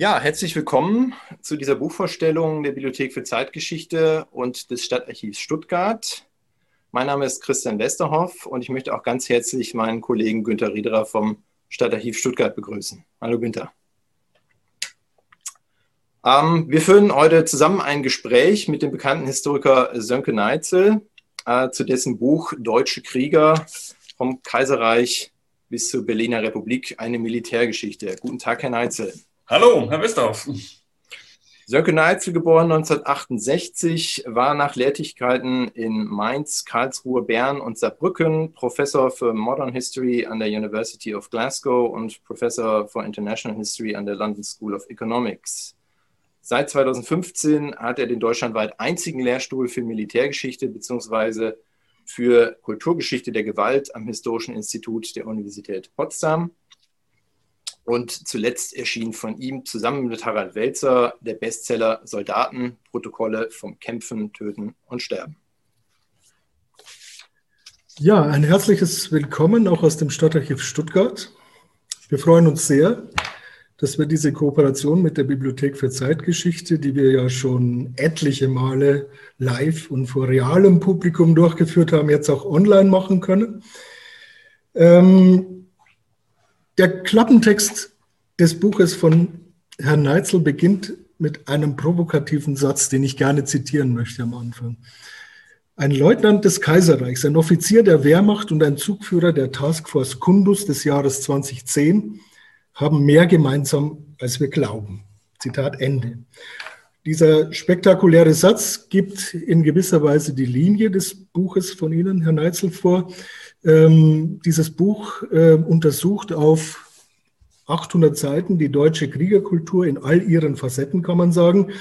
Ja, herzlich willkommen zu dieser Buchvorstellung der Bibliothek für Zeitgeschichte und des Stadtarchivs Stuttgart. Mein Name ist Christian Westerhoff und ich möchte auch ganz herzlich meinen Kollegen Günter Riederer vom Stadtarchiv Stuttgart begrüßen. Hallo Günter. Ähm, wir führen heute zusammen ein Gespräch mit dem bekannten Historiker Sönke Neitzel äh, zu dessen Buch Deutsche Krieger vom Kaiserreich bis zur Berliner Republik, eine Militärgeschichte. Guten Tag, Herr Neitzel. Hallo, Herr Westhoff. Sönke Neitzel, geboren 1968, war nach Lehrtätigkeiten in Mainz, Karlsruhe, Bern und Saarbrücken Professor für Modern History an der University of Glasgow und Professor for International History an der London School of Economics. Seit 2015 hat er den deutschlandweit einzigen Lehrstuhl für Militärgeschichte bzw. für Kulturgeschichte der Gewalt am Historischen Institut der Universität Potsdam und zuletzt erschien von ihm zusammen mit Harald Welzer der Bestseller Soldaten, Protokolle vom Kämpfen, Töten und Sterben. Ja, ein herzliches Willkommen auch aus dem Stadtarchiv Stuttgart. Wir freuen uns sehr, dass wir diese Kooperation mit der Bibliothek für Zeitgeschichte, die wir ja schon etliche Male live und vor realem Publikum durchgeführt haben, jetzt auch online machen können. Ähm, der Klappentext des Buches von Herrn Neitzel beginnt mit einem provokativen Satz, den ich gerne zitieren möchte am Anfang. Ein Leutnant des Kaiserreichs, ein Offizier der Wehrmacht und ein Zugführer der Taskforce Kundus des Jahres 2010 haben mehr gemeinsam, als wir glauben. Zitat Ende. Dieser spektakuläre Satz gibt in gewisser Weise die Linie des Buches von Ihnen, Herr Neitzel, vor. Ähm, dieses Buch äh, untersucht auf 800 Seiten die deutsche Kriegerkultur in all ihren Facetten, kann man sagen.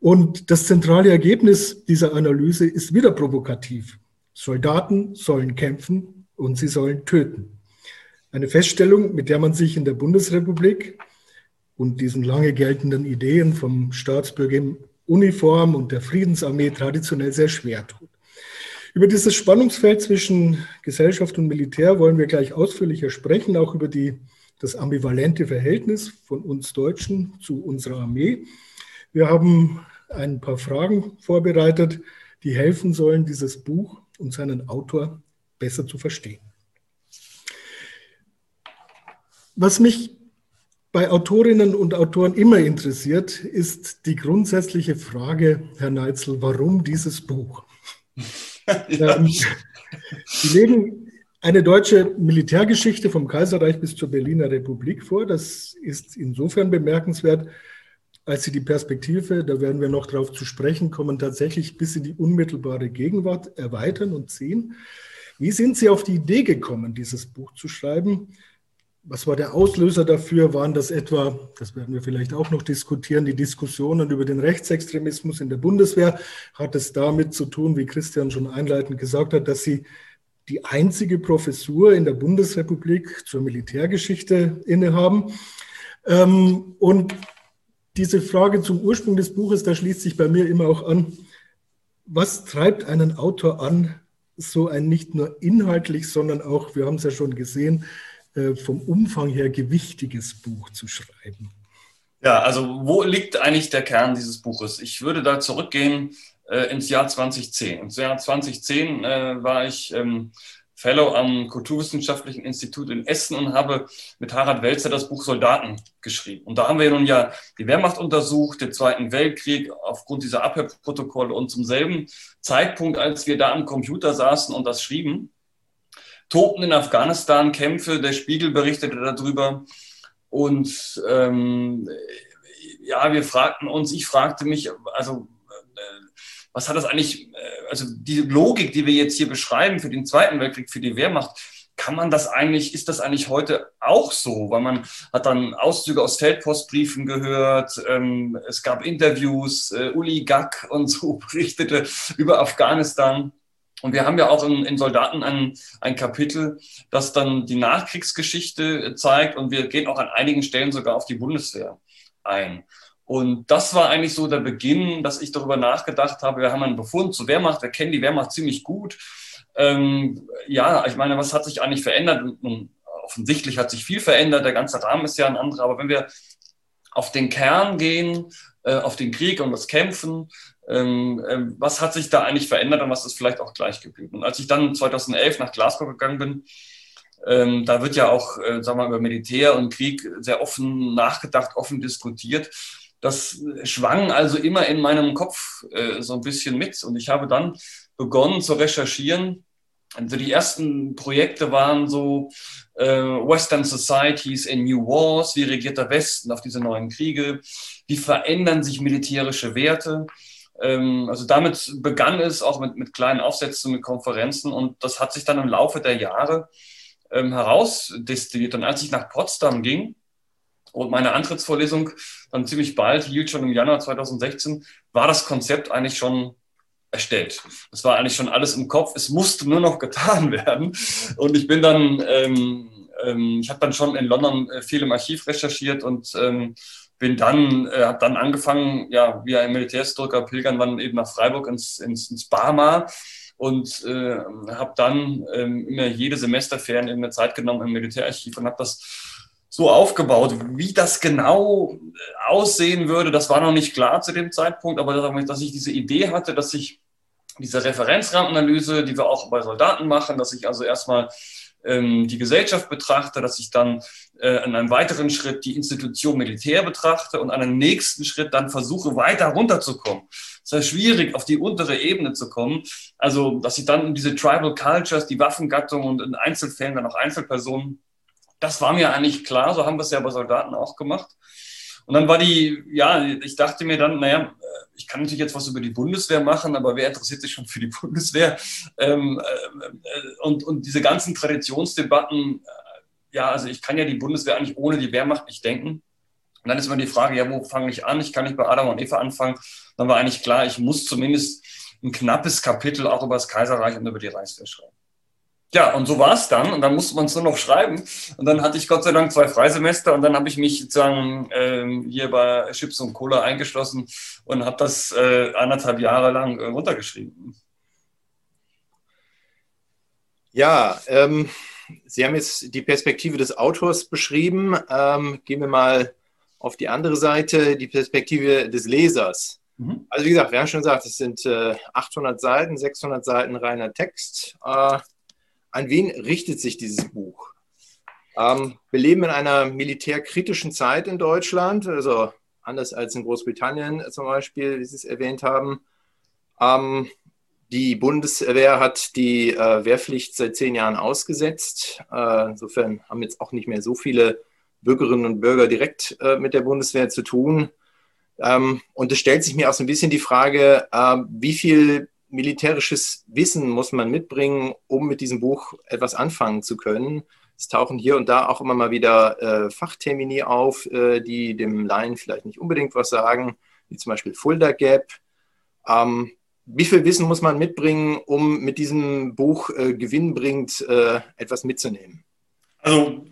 Und das zentrale Ergebnis dieser Analyse ist wieder provokativ. Soldaten sollen kämpfen und sie sollen töten. Eine Feststellung, mit der man sich in der Bundesrepublik und diesen lange geltenden Ideen vom Staatsbürger in Uniform und der Friedensarmee traditionell sehr schwer tut. Über dieses Spannungsfeld zwischen Gesellschaft und Militär wollen wir gleich ausführlicher sprechen, auch über die, das ambivalente Verhältnis von uns Deutschen zu unserer Armee. Wir haben ein paar Fragen vorbereitet, die helfen sollen, dieses Buch und seinen Autor besser zu verstehen. Was mich bei Autorinnen und Autoren immer interessiert, ist die grundsätzliche Frage, Herr Neitzel, warum dieses Buch? ja. ähm, Sie legen eine deutsche Militärgeschichte vom Kaiserreich bis zur Berliner Republik vor. Das ist insofern bemerkenswert, als Sie die Perspektive, da werden wir noch darauf zu sprechen kommen, tatsächlich bis in die unmittelbare Gegenwart erweitern und ziehen. Wie sind Sie auf die Idee gekommen, dieses Buch zu schreiben? Was war der Auslöser dafür? Waren das etwa, das werden wir vielleicht auch noch diskutieren, die Diskussionen über den Rechtsextremismus in der Bundeswehr? Hat es damit zu tun, wie Christian schon einleitend gesagt hat, dass Sie die einzige Professur in der Bundesrepublik zur Militärgeschichte innehaben? Ähm, und diese Frage zum Ursprung des Buches, da schließt sich bei mir immer auch an, was treibt einen Autor an, so ein nicht nur inhaltlich, sondern auch, wir haben es ja schon gesehen, äh, vom Umfang her gewichtiges Buch zu schreiben? Ja, also wo liegt eigentlich der Kern dieses Buches? Ich würde da zurückgehen äh, ins Jahr 2010. Im Jahr 2010 äh, war ich ähm, Fellow am Kulturwissenschaftlichen Institut in Essen und habe mit Harald Welzer das Buch Soldaten geschrieben. Und da haben wir nun ja die Wehrmacht untersucht, den Zweiten Weltkrieg aufgrund dieser Abhörprotokolle und zum selben Zeitpunkt, als wir da am Computer saßen und das schrieben, tobten in Afghanistan Kämpfe. Der Spiegel berichtete darüber. Und ähm, ja, wir fragten uns, ich fragte mich, also äh, was hat das eigentlich, äh, also die Logik, die wir jetzt hier beschreiben für den Zweiten Weltkrieg, für die Wehrmacht, kann man das eigentlich, ist das eigentlich heute auch so? Weil man hat dann Auszüge aus Feldpostbriefen gehört, ähm, es gab Interviews, äh, Uli Gack und so berichtete über Afghanistan. Und wir haben ja auch in, in Soldaten ein, ein Kapitel, das dann die Nachkriegsgeschichte zeigt und wir gehen auch an einigen Stellen sogar auf die Bundeswehr ein. Und das war eigentlich so der Beginn, dass ich darüber nachgedacht habe. Wir haben einen Befund zur Wehrmacht, wir kennen die Wehrmacht ziemlich gut. Ähm, ja, ich meine, was hat sich eigentlich verändert? Und offensichtlich hat sich viel verändert, der ganze Rahmen ist ja ein anderer. Aber wenn wir auf den Kern gehen, äh, auf den Krieg und das Kämpfen. Ähm, ähm, was hat sich da eigentlich verändert und was ist vielleicht auch gleich geblieben? Und als ich dann 2011 nach Glasgow gegangen bin, ähm, da wird ja auch, äh, sagen wir mal, über Militär und Krieg sehr offen nachgedacht, offen diskutiert. Das schwang also immer in meinem Kopf äh, so ein bisschen mit. Und ich habe dann begonnen zu recherchieren. Also die ersten Projekte waren so Western Societies in New Wars, wie regiert der Westen auf diese neuen Kriege, wie verändern sich militärische Werte. Ähm, also damit begann es auch mit, mit kleinen Aufsätzen, mit Konferenzen und das hat sich dann im Laufe der Jahre ähm, herausdestilliert. Und als ich nach Potsdam ging und meine Antrittsvorlesung dann ziemlich bald hielt, schon im Januar 2016, war das Konzept eigentlich schon erstellt. Es war eigentlich schon alles im Kopf. Es musste nur noch getan werden. Und ich bin dann, ähm, ähm, ich habe dann schon in London äh, viel im Archiv recherchiert und ähm, bin dann, äh, habe dann angefangen, ja, wie ein Militärhistoriker pilgern dann eben nach Freiburg ins, ins, ins Barmar und äh, habe dann ähm, immer jede Semesterferien in der Zeit genommen im Militärarchiv und habe das so aufgebaut. Wie das genau äh, aussehen würde, das war noch nicht klar zu dem Zeitpunkt, aber dass ich diese Idee hatte, dass ich diese Referenzrampenanalyse, die wir auch bei Soldaten machen, dass ich also erstmal ähm, die Gesellschaft betrachte, dass ich dann äh, in einem weiteren Schritt die Institution Militär betrachte und an einem nächsten Schritt dann versuche, weiter runterzukommen es ist schwierig, auf die untere Ebene zu kommen. Also, dass sie dann diese Tribal Cultures, die Waffengattung und in Einzelfällen dann auch Einzelpersonen, das war mir eigentlich klar. So haben wir es ja bei Soldaten auch gemacht. Und dann war die, ja, ich dachte mir dann, naja, ich kann natürlich jetzt was über die Bundeswehr machen, aber wer interessiert sich schon für die Bundeswehr? Ähm, äh, und, und diese ganzen Traditionsdebatten, äh, ja, also ich kann ja die Bundeswehr eigentlich ohne die Wehrmacht nicht denken. Und dann ist immer die Frage, ja, wo fange ich an? Ich kann nicht bei Adam und Eva anfangen. Dann war eigentlich klar, ich muss zumindest ein knappes Kapitel auch über das Kaiserreich und über die Reichswehr schreiben. Ja, und so war es dann. Und dann musste man es nur noch schreiben. Und dann hatte ich Gott sei Dank zwei Freisemester und dann habe ich mich sozusagen ähm, hier bei Chips und Cola eingeschlossen und habe das äh, anderthalb Jahre lang äh, runtergeschrieben. Ja, ähm, Sie haben jetzt die Perspektive des Autors beschrieben. Ähm, gehen wir mal auf die andere Seite die Perspektive des Lesers. Mhm. Also wie gesagt, wir haben schon gesagt, es sind äh, 800 Seiten, 600 Seiten reiner Text. An wen richtet sich dieses Buch? Ähm, wir leben in einer militärkritischen Zeit in Deutschland, also anders als in Großbritannien zum Beispiel, wie Sie es erwähnt haben. Ähm, die Bundeswehr hat die äh, Wehrpflicht seit zehn Jahren ausgesetzt. Äh, insofern haben jetzt auch nicht mehr so viele Bürgerinnen und Bürger direkt äh, mit der Bundeswehr zu tun. Ähm, und es stellt sich mir auch so ein bisschen die Frage, äh, wie viel militärisches Wissen muss man mitbringen, um mit diesem Buch etwas anfangen zu können. Es tauchen hier und da auch immer mal wieder äh, Fachtermini auf, äh, die dem Laien vielleicht nicht unbedingt was sagen, wie zum Beispiel Fulda Gap. Ähm, wie viel Wissen muss man mitbringen, um mit diesem Buch äh, gewinnbringend äh, etwas mitzunehmen? Also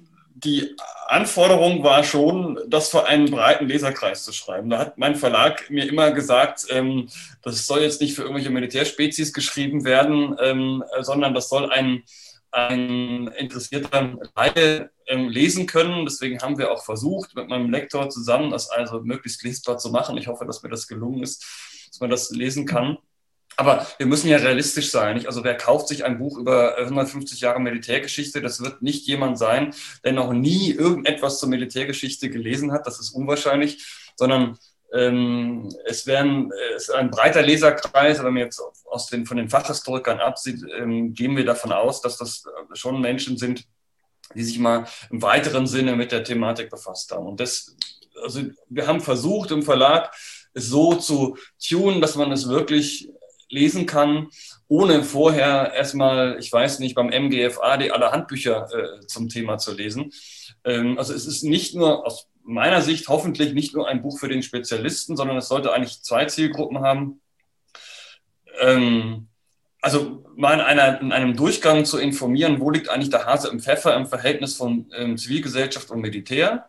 die Anforderung war schon, das für einen breiten Leserkreis zu schreiben. Da hat mein Verlag mir immer gesagt, ähm, das soll jetzt nicht für irgendwelche Militärspezies geschrieben werden, ähm, sondern das soll ein, ein interessierter Laie ähm, lesen können. Deswegen haben wir auch versucht, mit meinem Lektor zusammen das also möglichst lesbar zu machen. Ich hoffe, dass mir das gelungen ist, dass man das lesen kann. Aber wir müssen ja realistisch sein. Also wer kauft sich ein Buch über 150 Jahre Militärgeschichte? Das wird nicht jemand sein, der noch nie irgendetwas zur Militärgeschichte gelesen hat. Das ist unwahrscheinlich, sondern ähm, es werden es ist ein breiter Leserkreis, wenn man jetzt aus den, von den Fachhistorikern absieht, ähm, gehen wir davon aus, dass das schon Menschen sind, die sich mal im weiteren Sinne mit der Thematik befasst haben. Und das, also wir haben versucht im Verlag, es so zu tunen, dass man es wirklich lesen kann, ohne vorher erstmal, ich weiß nicht, beim MGFA die alle Handbücher äh, zum Thema zu lesen. Ähm, also es ist nicht nur aus meiner Sicht hoffentlich nicht nur ein Buch für den Spezialisten, sondern es sollte eigentlich zwei Zielgruppen haben. Ähm, also mal in, einer, in, einem Durchgang zu informieren, wo liegt eigentlich der Hase im Pfeffer im Verhältnis von ähm, Zivilgesellschaft und Militär?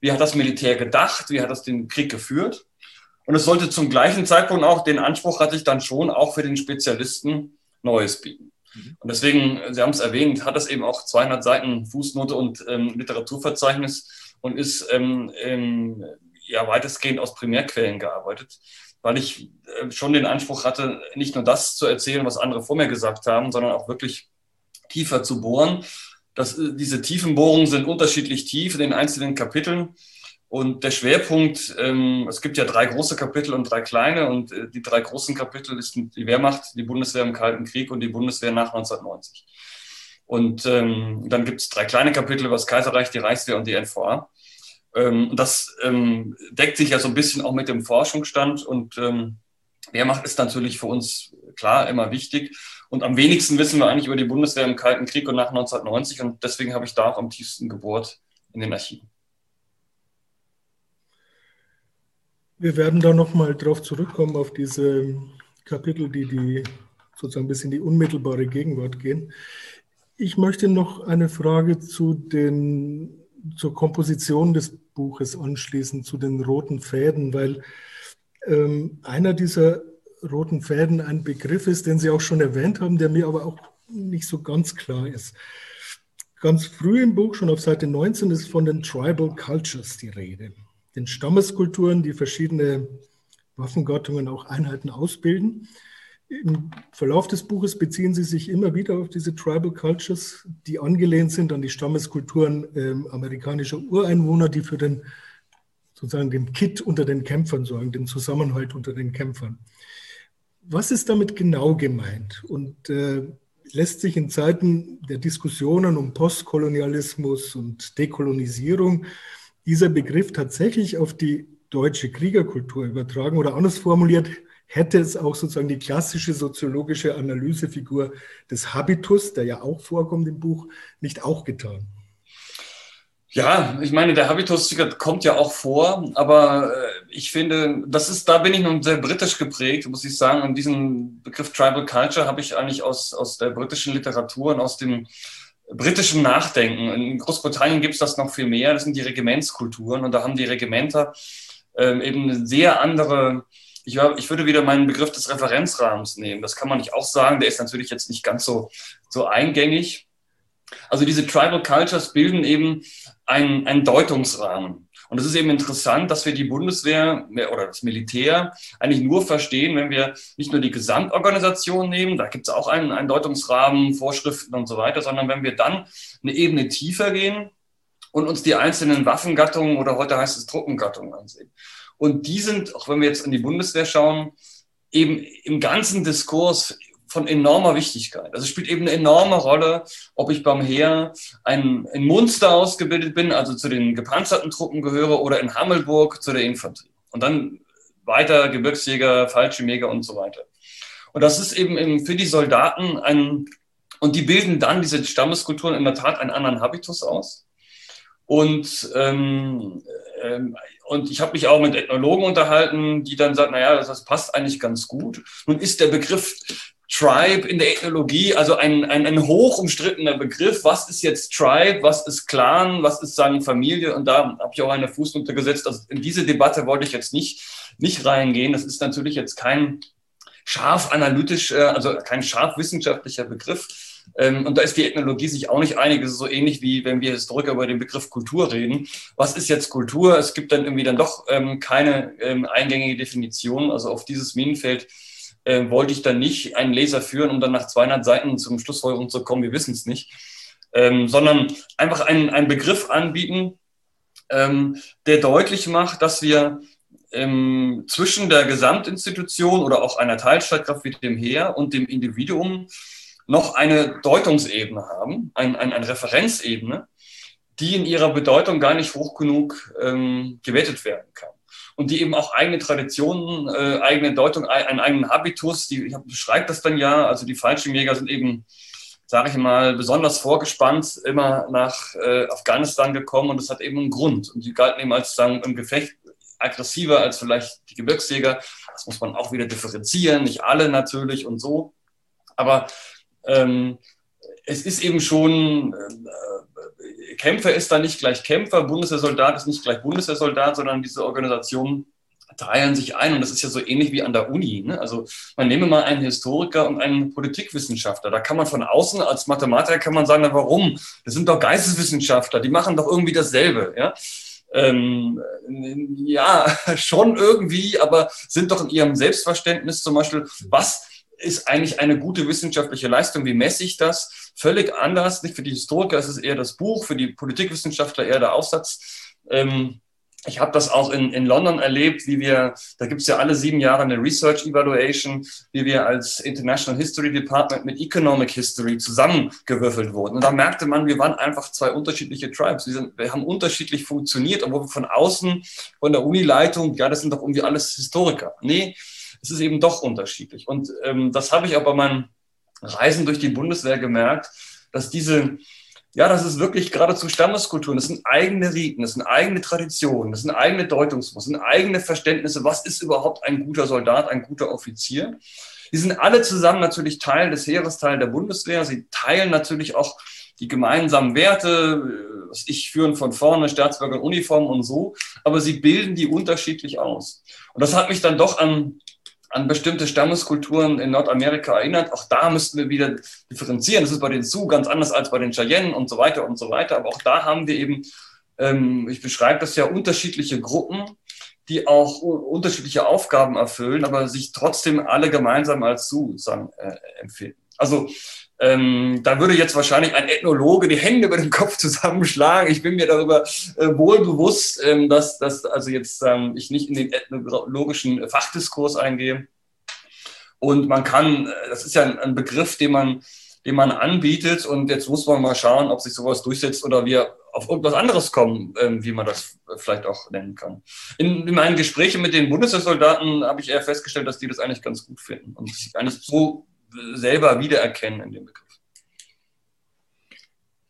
Wie hat das Militär gedacht? Wie hat das den Krieg geführt? Und es sollte zum gleichen Zeitpunkt auch, den Anspruch hatte ich dann schon, auch für den Spezialisten Neues bieten. Mhm. Und deswegen, Sie haben es erwähnt, hat es eben auch 200 Seiten Fußnote und ähm, Literaturverzeichnis und ist ähm, ähm, ja weitestgehend aus Primärquellen gearbeitet, weil ich äh, schon den Anspruch hatte, nicht nur das zu erzählen, was andere vor mir gesagt haben, sondern auch wirklich tiefer zu bohren. Das, äh, diese Tiefenbohrungen sind unterschiedlich tief in den einzelnen Kapiteln. Und der Schwerpunkt, ähm, es gibt ja drei große Kapitel und drei kleine. Und äh, die drei großen Kapitel ist die Wehrmacht, die Bundeswehr im Kalten Krieg und die Bundeswehr nach 1990. Und ähm, dann gibt es drei kleine Kapitel über das Kaiserreich, die Reichswehr und die NVA. Ähm, das ähm, deckt sich ja so ein bisschen auch mit dem Forschungsstand. Und ähm, Wehrmacht ist natürlich für uns klar immer wichtig. Und am wenigsten wissen wir eigentlich über die Bundeswehr im Kalten Krieg und nach 1990. Und deswegen habe ich da auch am tiefsten gebohrt in den Archiven. Wir werden da nochmal drauf zurückkommen, auf diese Kapitel, die, die sozusagen bis in die unmittelbare Gegenwart gehen. Ich möchte noch eine Frage zu den, zur Komposition des Buches anschließen, zu den roten Fäden, weil ähm, einer dieser roten Fäden ein Begriff ist, den Sie auch schon erwähnt haben, der mir aber auch nicht so ganz klar ist. Ganz früh im Buch, schon auf Seite 19, ist von den Tribal Cultures die Rede den Stammeskulturen, die verschiedene Waffengattungen auch Einheiten ausbilden. Im Verlauf des Buches beziehen sie sich immer wieder auf diese Tribal Cultures, die angelehnt sind an die Stammeskulturen äh, amerikanischer Ureinwohner, die für den sozusagen den Kit unter den Kämpfern sorgen, den Zusammenhalt unter den Kämpfern. Was ist damit genau gemeint? Und äh, lässt sich in Zeiten der Diskussionen um Postkolonialismus und Dekolonisierung dieser Begriff tatsächlich auf die deutsche Kriegerkultur übertragen oder anders formuliert, hätte es auch sozusagen die klassische soziologische Analysefigur des Habitus, der ja auch vorkommt im Buch, nicht auch getan? Ja, ich meine, der Habitus kommt ja auch vor, aber äh, ich finde, das ist, da bin ich nun sehr britisch geprägt, muss ich sagen. Und diesen Begriff Tribal Culture habe ich eigentlich aus, aus der britischen Literatur und aus dem britischem Nachdenken. In Großbritannien gibt es das noch viel mehr, das sind die Regimentskulturen und da haben die Regimenter ähm, eben eine sehr andere, ich, ich würde wieder meinen Begriff des Referenzrahmens nehmen, das kann man nicht auch sagen, der ist natürlich jetzt nicht ganz so, so eingängig. Also diese Tribal Cultures bilden eben einen, einen Deutungsrahmen. Und es ist eben interessant, dass wir die Bundeswehr oder das Militär eigentlich nur verstehen, wenn wir nicht nur die Gesamtorganisation nehmen, da gibt es auch einen, einen Deutungsrahmen, Vorschriften und so weiter, sondern wenn wir dann eine Ebene tiefer gehen und uns die einzelnen Waffengattungen oder heute heißt es Truppengattungen ansehen. Und die sind, auch wenn wir jetzt in die Bundeswehr schauen, eben im ganzen Diskurs von enormer Wichtigkeit. Also es spielt eben eine enorme Rolle, ob ich beim Heer ein, ein Munster ausgebildet bin, also zu den gepanzerten Truppen gehöre, oder in Hammelburg zu der Infanterie. Und dann weiter Gebirgsjäger, Fallschirmjäger und so weiter. Und das ist eben für die Soldaten ein, und die bilden dann diese Stammeskulturen in der Tat einen anderen Habitus aus. Und, ähm, ähm, und ich habe mich auch mit Ethnologen unterhalten, die dann sagen, naja, das, das passt eigentlich ganz gut. Nun ist der Begriff Tribe in der Ethnologie, also ein, ein, ein hoch umstrittener Begriff. Was ist jetzt Tribe? Was ist Clan? Was ist sagen Familie? Und da habe ich auch eine Fußnote gesetzt. Also in diese Debatte wollte ich jetzt nicht, nicht reingehen. Das ist natürlich jetzt kein scharf analytisch, äh, also kein scharf wissenschaftlicher Begriff. Ähm, und da ist die Ethnologie sich auch nicht einig. Es ist so ähnlich wie wenn wir Historiker über den Begriff Kultur reden. Was ist jetzt Kultur? Es gibt dann irgendwie dann doch ähm, keine ähm, eingängige Definition. Also auf dieses Minenfeld äh, wollte ich dann nicht einen Leser führen, um dann nach 200 Seiten zum Schlussfolgerung zu kommen, wir wissen es nicht, ähm, sondern einfach einen, einen Begriff anbieten, ähm, der deutlich macht, dass wir ähm, zwischen der Gesamtinstitution oder auch einer Teilstreitkraft wie dem Heer und dem Individuum noch eine Deutungsebene haben, ein, ein, eine Referenzebene, die in ihrer Bedeutung gar nicht hoch genug ähm, gewertet werden kann und die eben auch eigene Traditionen, äh, eigene Deutung, einen eigenen Habitus, die ich beschreibe das dann ja, also die Fallschirmjäger sind eben, sage ich mal, besonders vorgespannt immer nach äh, Afghanistan gekommen und das hat eben einen Grund und die galten eben als sagen im Gefecht aggressiver als vielleicht die Gebirgsjäger. Das muss man auch wieder differenzieren, nicht alle natürlich und so, aber ähm, es ist eben schon äh, Kämpfer ist da nicht gleich Kämpfer, Bundeswehrsoldat ist nicht gleich Bundeswehrsoldat, sondern diese Organisationen teilen sich ein. Und das ist ja so ähnlich wie an der Uni. Ne? Also man nehme mal einen Historiker und einen Politikwissenschaftler. Da kann man von außen als Mathematiker kann man sagen, na, warum? Das sind doch Geisteswissenschaftler, die machen doch irgendwie dasselbe. Ja? ähm, ja, schon irgendwie, aber sind doch in ihrem Selbstverständnis zum Beispiel, was ist eigentlich eine gute wissenschaftliche Leistung? Wie messe ich das? Völlig anders. Nicht für die Historiker ist es eher das Buch, für die Politikwissenschaftler eher der Aufsatz. Ähm, ich habe das auch in, in London erlebt, wie wir, da gibt es ja alle sieben Jahre eine Research Evaluation, wie wir als International History Department mit Economic History zusammengewürfelt wurden. Und da merkte man, wir waren einfach zwei unterschiedliche Tribes. Wir, sind, wir haben unterschiedlich funktioniert, obwohl wir von außen, von der Unileitung, ja, das sind doch irgendwie alles Historiker. Nee, es ist eben doch unterschiedlich. Und ähm, das habe ich auch bei meinen Reisen durch die Bundeswehr gemerkt, dass diese ja, das ist wirklich geradezu Stammeskulturen. Das sind eigene Riten, das sind eigene Traditionen, das sind eigene Deutungsmuster, das sind eigene Verständnisse. Was ist überhaupt ein guter Soldat, ein guter Offizier? Die sind alle zusammen natürlich Teil des Heeres, Teil der Bundeswehr. Sie teilen natürlich auch die gemeinsamen Werte, was ich führen von vorne, Staatsbürger, Uniform und so. Aber sie bilden die unterschiedlich aus. Und das hat mich dann doch an an bestimmte Stammeskulturen in Nordamerika erinnert. Auch da müssten wir wieder differenzieren. Das ist bei den Sioux ganz anders als bei den Cheyenne und so weiter und so weiter. Aber auch da haben wir eben, ähm, ich beschreibe das ja, unterschiedliche Gruppen, die auch unterschiedliche Aufgaben erfüllen, aber sich trotzdem alle gemeinsam als Sioux äh, empfinden. Also ähm, da würde jetzt wahrscheinlich ein Ethnologe die Hände über den Kopf zusammenschlagen. Ich bin mir darüber äh, wohl bewusst, ähm, dass, dass also jetzt ähm, ich nicht in den ethnologischen Fachdiskurs eingehe. Und man kann, äh, das ist ja ein, ein, Begriff, den man, den man anbietet. Und jetzt muss man mal schauen, ob sich sowas durchsetzt oder wir auf irgendwas anderes kommen, ähm, wie man das vielleicht auch nennen kann. In, in meinen Gesprächen mit den Bundeswehrsoldaten habe ich eher festgestellt, dass die das eigentlich ganz gut finden und sich eigentlich so selber wiedererkennen in dem Begriff.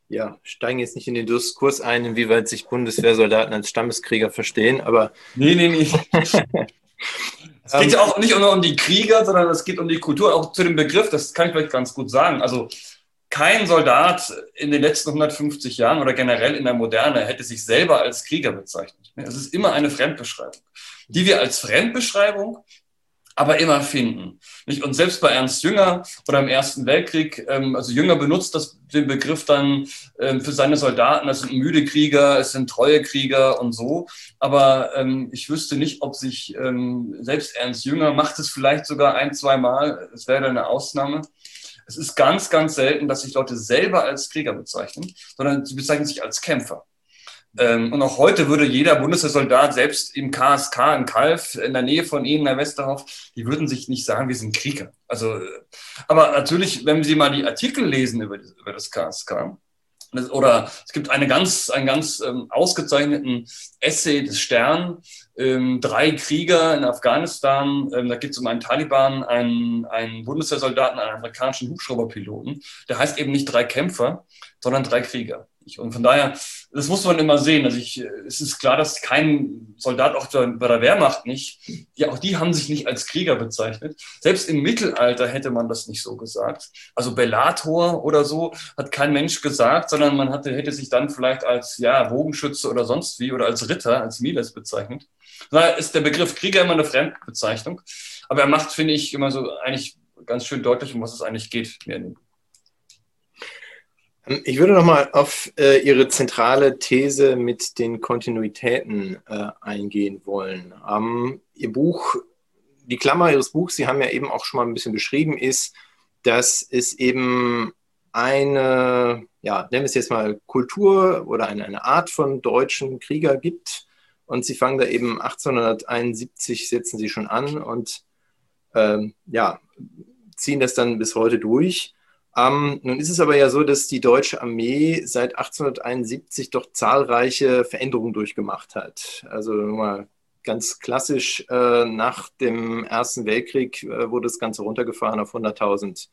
Ja, steigen jetzt nicht in den Diskurs ein, inwieweit sich Bundeswehrsoldaten als Stammeskrieger verstehen, aber. Nee, nee, nee. es geht ja auch nicht nur um die Krieger, sondern es geht um die Kultur, auch zu dem Begriff, das kann ich vielleicht ganz gut sagen. Also kein Soldat in den letzten 150 Jahren oder generell in der Moderne hätte sich selber als Krieger bezeichnet. Es ist immer eine Fremdbeschreibung, die wir als Fremdbeschreibung aber immer finden. Nicht? Und selbst bei Ernst Jünger oder im Ersten Weltkrieg, ähm, also Jünger benutzt das, den Begriff dann ähm, für seine Soldaten, das sind müde Krieger, es sind treue Krieger und so. Aber ähm, ich wüsste nicht, ob sich ähm, selbst Ernst Jünger macht es vielleicht sogar ein, zwei Mal, es wäre eine Ausnahme. Es ist ganz, ganz selten, dass sich Leute selber als Krieger bezeichnen, sondern sie bezeichnen sich als Kämpfer. Ähm, und auch heute würde jeder Bundeswehrsoldat, selbst im KSK in Kalf, in der Nähe von Ihnen, Herr Westerhoff, die würden sich nicht sagen, wir sind Krieger. Also, äh, aber natürlich, wenn Sie mal die Artikel lesen über, über das KSK, oder es gibt eine ganz, einen ganz ähm, ausgezeichneten Essay des Stern, ähm, drei Krieger in Afghanistan, ähm, da geht es um einen Taliban, einen, einen Bundeswehrsoldaten, einen amerikanischen Hubschrauberpiloten. Der heißt eben nicht drei Kämpfer, sondern drei Krieger. Und von daher, das muss man immer sehen. Also ich, es ist klar, dass kein Soldat auch bei der Wehrmacht nicht, ja, auch die haben sich nicht als Krieger bezeichnet. Selbst im Mittelalter hätte man das nicht so gesagt. Also Bellator oder so hat kein Mensch gesagt, sondern man hatte, hätte sich dann vielleicht als, ja, Bogenschütze oder sonst wie oder als Ritter, als Miles bezeichnet. Daher ist der Begriff Krieger immer eine Fremdbezeichnung. Aber er macht, finde ich, immer so eigentlich ganz schön deutlich, um was es eigentlich geht. Mir in dem ähm, ich würde nochmal auf äh, Ihre zentrale These mit den Kontinuitäten äh, eingehen wollen. Ähm, Ihr Buch, die Klammer Ihres Buchs, Sie haben ja eben auch schon mal ein bisschen beschrieben, ist, dass es eben eine, ja, nennen wir es jetzt mal Kultur oder eine, eine Art von deutschen Krieger gibt. Und Sie fangen da eben 1871, setzen Sie schon an und ähm, ja, ziehen das dann bis heute durch. Ähm, nun ist es aber ja so, dass die deutsche Armee seit 1871 doch zahlreiche Veränderungen durchgemacht hat. Also mal ganz klassisch äh, nach dem Ersten Weltkrieg äh, wurde das Ganze runtergefahren auf 100.000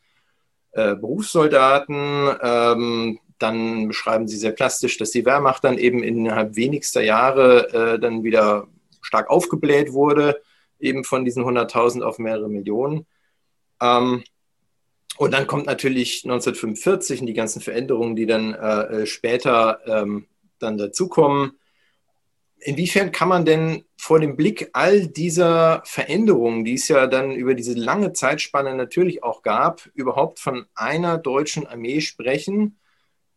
äh, Berufssoldaten. Ähm, dann beschreiben sie sehr plastisch, dass die Wehrmacht dann eben innerhalb wenigster Jahre äh, dann wieder stark aufgebläht wurde, eben von diesen 100.000 auf mehrere Millionen. Ähm, und dann kommt natürlich 1945 und die ganzen Veränderungen, die dann äh, später ähm, dann dazukommen. Inwiefern kann man denn vor dem Blick all dieser Veränderungen, die es ja dann über diese lange Zeitspanne natürlich auch gab, überhaupt von einer deutschen Armee sprechen?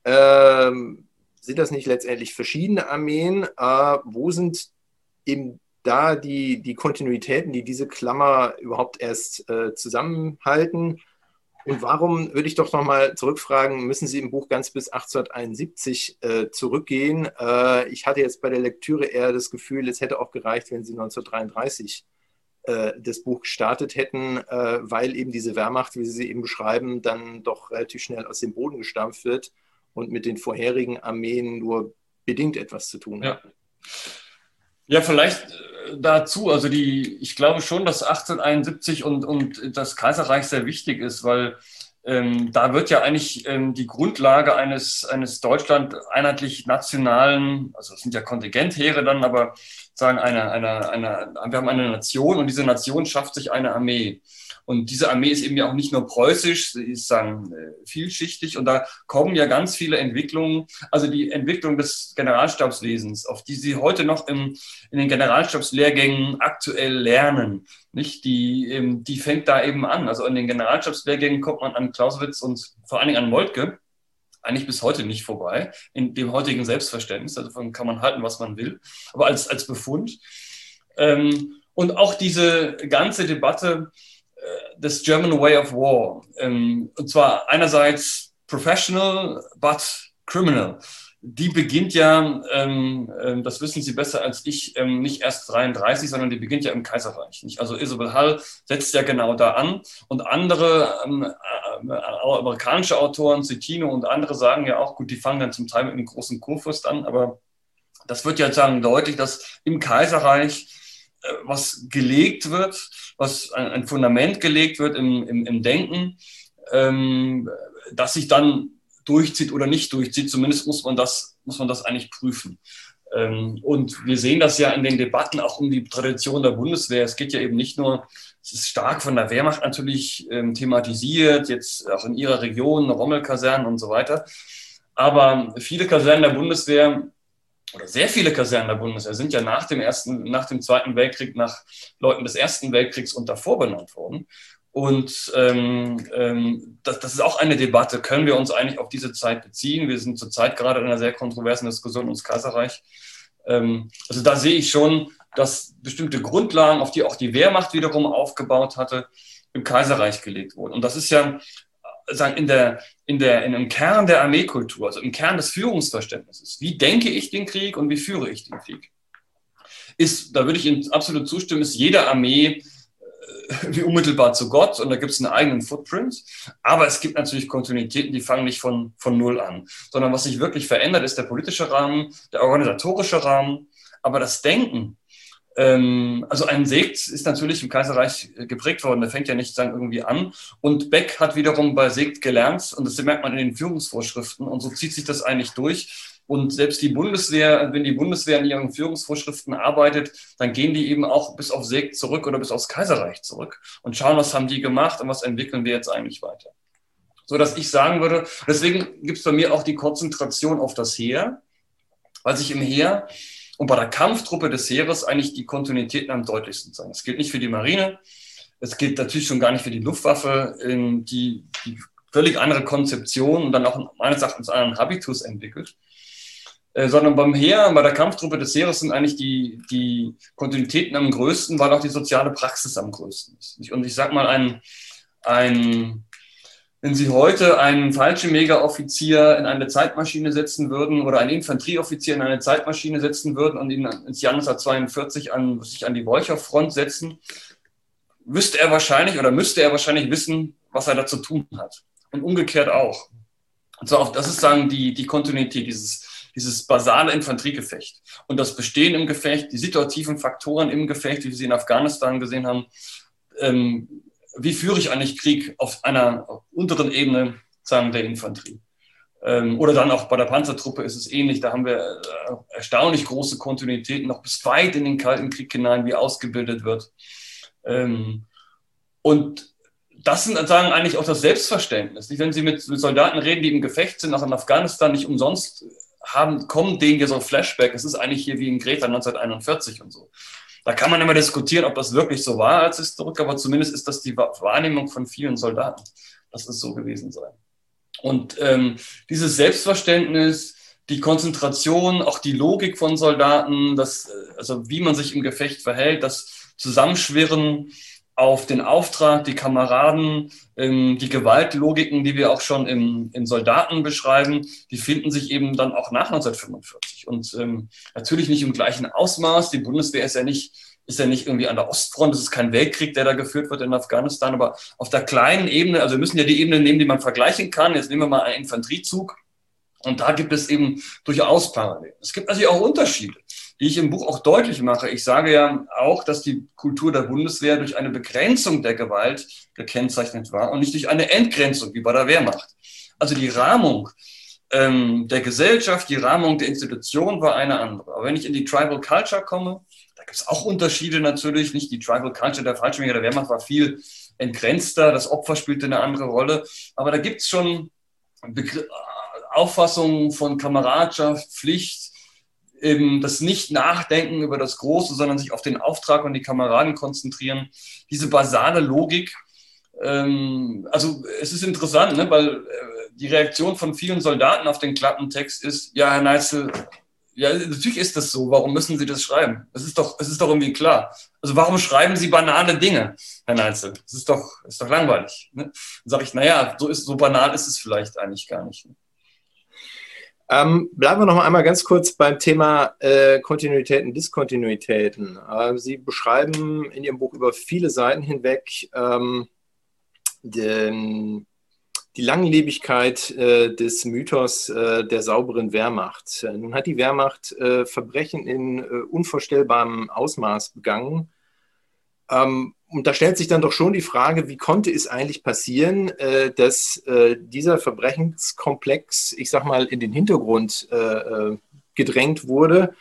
Ähm, sind das nicht letztendlich verschiedene Armeen? Äh, wo sind eben da die, die Kontinuitäten, die diese Klammer überhaupt erst äh, zusammenhalten? Und warum, würde ich doch nochmal zurückfragen, müssen Sie im Buch ganz bis 1871 äh, zurückgehen? Äh, ich hatte jetzt bei der Lektüre eher das Gefühl, es hätte auch gereicht, wenn Sie 1933 äh, das Buch gestartet hätten, äh, weil eben diese Wehrmacht, wie Sie sie eben beschreiben, dann doch relativ schnell aus dem Boden gestampft wird und mit den vorherigen Armeen nur bedingt etwas zu tun hat. Ja. Ja, vielleicht äh, dazu. Also die, ich glaube schon, dass 1871 und, und das Kaiserreich sehr wichtig ist, weil ähm, da wird ja eigentlich ähm, die Grundlage eines, eines Deutschland einheitlich nationalen, also es sind ja Kontingentheere dann, aber sagen eine, eine, eine, wir haben eine Nation und diese Nation schafft sich eine Armee. Und diese Armee ist eben ja auch nicht nur preußisch, sie ist sagen, äh, vielschichtig und da kommen ja ganz viele Entwicklungen, also die Entwicklung des Generalstabswesens, auf die Sie heute noch im, in den Generalstabslehrgängen aktuell lernen, nicht? Die, ähm, die fängt da eben an. Also in den Generalstabslehrgängen kommt man an Clausewitz und vor allen Dingen an Moltke eigentlich bis heute nicht vorbei, in dem heutigen Selbstverständnis. Davon kann man halten, was man will, aber als, als Befund. Ähm, und auch diese ganze Debatte, das German Way of War. Ähm, und zwar einerseits professional, but criminal. Die beginnt ja, ähm, ähm, das wissen Sie besser als ich, ähm, nicht erst 33, sondern die beginnt ja im Kaiserreich. Nicht? Also Isabel Hall setzt ja genau da an. Und andere ähm, äh, amerikanische Autoren, Citino und andere sagen ja auch, gut, die fangen dann zum Teil mit einem großen Kurfürst an, aber das wird ja sagen deutlich, dass im Kaiserreich äh, was gelegt wird, was ein, Fundament gelegt wird im, im, im Denken, ähm, das sich dann durchzieht oder nicht durchzieht. Zumindest muss man das, muss man das eigentlich prüfen. Ähm, und wir sehen das ja in den Debatten auch um die Tradition der Bundeswehr. Es geht ja eben nicht nur, es ist stark von der Wehrmacht natürlich ähm, thematisiert, jetzt auch in ihrer Region, Rommelkasernen und so weiter. Aber viele Kasernen der Bundeswehr oder sehr viele Kasernen der Bundeswehr sind ja nach dem ersten, nach dem Zweiten Weltkrieg nach Leuten des Ersten Weltkriegs und davor benannt worden. Und ähm, ähm, das, das ist auch eine Debatte. Können wir uns eigentlich auf diese Zeit beziehen? Wir sind zurzeit gerade in einer sehr kontroversen Diskussion ums Kaiserreich. Ähm, also da sehe ich schon, dass bestimmte Grundlagen, auf die auch die Wehrmacht wiederum aufgebaut hatte, im Kaiserreich gelegt wurden. Und das ist ja sagen, in der, in der, in dem Kern der Armeekultur, also im Kern des Führungsverständnisses. Wie denke ich den Krieg und wie führe ich den Krieg? Ist, da würde ich Ihnen absolut zustimmen, ist jede Armee äh, wie unmittelbar zu Gott und da gibt es einen eigenen Footprint. Aber es gibt natürlich Kontinuitäten, die fangen nicht von, von Null an, sondern was sich wirklich verändert, ist der politische Rahmen, der organisatorische Rahmen, aber das Denken also ein Sekt ist natürlich im Kaiserreich äh, geprägt worden, der fängt ja nicht sagen irgendwie an. Und Beck hat wiederum bei Sekt gelernt und das merkt man in den Führungsvorschriften und so zieht sich das eigentlich durch. Und selbst die Bundeswehr, wenn die Bundeswehr in ihren Führungsvorschriften arbeitet, dann gehen die eben auch bis auf Sekt zurück oder bis aufs Kaiserreich zurück und schauen, was haben die gemacht und was entwickeln wir jetzt eigentlich weiter. So dass ich sagen würde, deswegen gibt es bei mir auch die Konzentration auf das Heer, weil sich im Heer und bei der Kampftruppe des Heeres eigentlich die Kontinuitäten am deutlichsten sein. Das gilt nicht für die Marine, es gilt natürlich schon gar nicht für die Luftwaffe, ähm, die, die völlig andere Konzeption und dann auch meines Erachtens einen Habitus entwickelt. Äh, sondern beim Heer, bei der Kampftruppe des Heeres sind eigentlich die, die Kontinuitäten am größten, weil auch die soziale Praxis am größten ist. Und ich sage mal, ein, ein wenn Sie heute einen Fallschirmjägeroffizier in eine Zeitmaschine setzen würden oder einen Infanterieoffizier in eine Zeitmaschine setzen würden und ihn ins Jahr 1942 an, sich an die Wolchow-Front setzen, wüsste er wahrscheinlich oder müsste er wahrscheinlich wissen, was er da zu tun hat. Und umgekehrt auch. Und zwar auch, das ist sagen die, die Kontinuität, dieses, dieses basale Infanteriegefecht und das Bestehen im Gefecht, die situativen Faktoren im Gefecht, wie wir sie in Afghanistan gesehen haben, ähm, wie führe ich eigentlich Krieg auf einer unteren Ebene sagen, der Infanterie. Ähm, oder dann auch bei der Panzertruppe ist es ähnlich. Da haben wir äh, erstaunlich große Kontinuitäten, noch bis weit in den Kalten Krieg hinein, wie ausgebildet wird. Ähm, und das sind sagen eigentlich auch das Selbstverständnis. Wenn Sie mit, Soldaten reden, die im Gefecht sind, auch in Afghanistan nicht umsonst haben, kommen denen hier so Flashback. Es ist eigentlich hier wie in Greta 1941 und so. Da kann man immer diskutieren, ob das wirklich so war als Historiker, aber zumindest ist das die Wahrnehmung von vielen Soldaten, dass es so gewesen sei. Und ähm, dieses Selbstverständnis, die Konzentration, auch die Logik von Soldaten, das, also wie man sich im Gefecht verhält, das Zusammenschwirren auf den Auftrag, die Kameraden, ähm, die Gewaltlogiken, die wir auch schon im, in Soldaten beschreiben, die finden sich eben dann auch nach 1945. Und ähm, natürlich nicht im gleichen Ausmaß. Die Bundeswehr ist ja nicht ist ja nicht irgendwie an der Ostfront, es ist kein Weltkrieg, der da geführt wird in Afghanistan, aber auf der kleinen Ebene, also wir müssen ja die Ebene nehmen, die man vergleichen kann. Jetzt nehmen wir mal einen Infanteriezug und da gibt es eben durchaus Parallelen. Es gibt natürlich auch Unterschiede, die ich im Buch auch deutlich mache. Ich sage ja auch, dass die Kultur der Bundeswehr durch eine Begrenzung der Gewalt gekennzeichnet war und nicht durch eine Entgrenzung wie bei der Wehrmacht. Also die Rahmung ähm, der Gesellschaft, die Rahmung der Institution war eine andere. Aber wenn ich in die Tribal Culture komme, da gibt es auch Unterschiede natürlich. Nicht die Tribal Culture der Fallschirmjäger der Wehrmacht war viel entgrenzter, das Opfer spielte eine andere Rolle. Aber da gibt es schon Begr Auffassungen von Kameradschaft, Pflicht, eben das Nicht-Nachdenken über das Große, sondern sich auf den Auftrag und die Kameraden konzentrieren. Diese basale Logik. Ähm, also es ist interessant, ne, weil äh, die Reaktion von vielen Soldaten auf den Klappentext ist, ja, Herr Neitzel, ja, natürlich ist das so. Warum müssen Sie das schreiben? Es ist doch, es ist doch irgendwie klar. Also warum schreiben Sie banale Dinge, Herr Neitzel? Das ist doch, ist doch langweilig. Ne? Dann sage ich, naja, so, ist, so banal ist es vielleicht eigentlich gar nicht. Ne? Ähm, bleiben wir noch einmal ganz kurz beim Thema äh, Kontinuitäten, Diskontinuitäten. Äh, Sie beschreiben in Ihrem Buch über viele Seiten hinweg ähm, den die Langlebigkeit äh, des Mythos äh, der sauberen Wehrmacht. Nun hat die Wehrmacht äh, Verbrechen in äh, unvorstellbarem Ausmaß begangen. Ähm, und da stellt sich dann doch schon die Frage, wie konnte es eigentlich passieren, äh, dass äh, dieser Verbrechenskomplex, ich sag mal, in den Hintergrund gedrängt wurde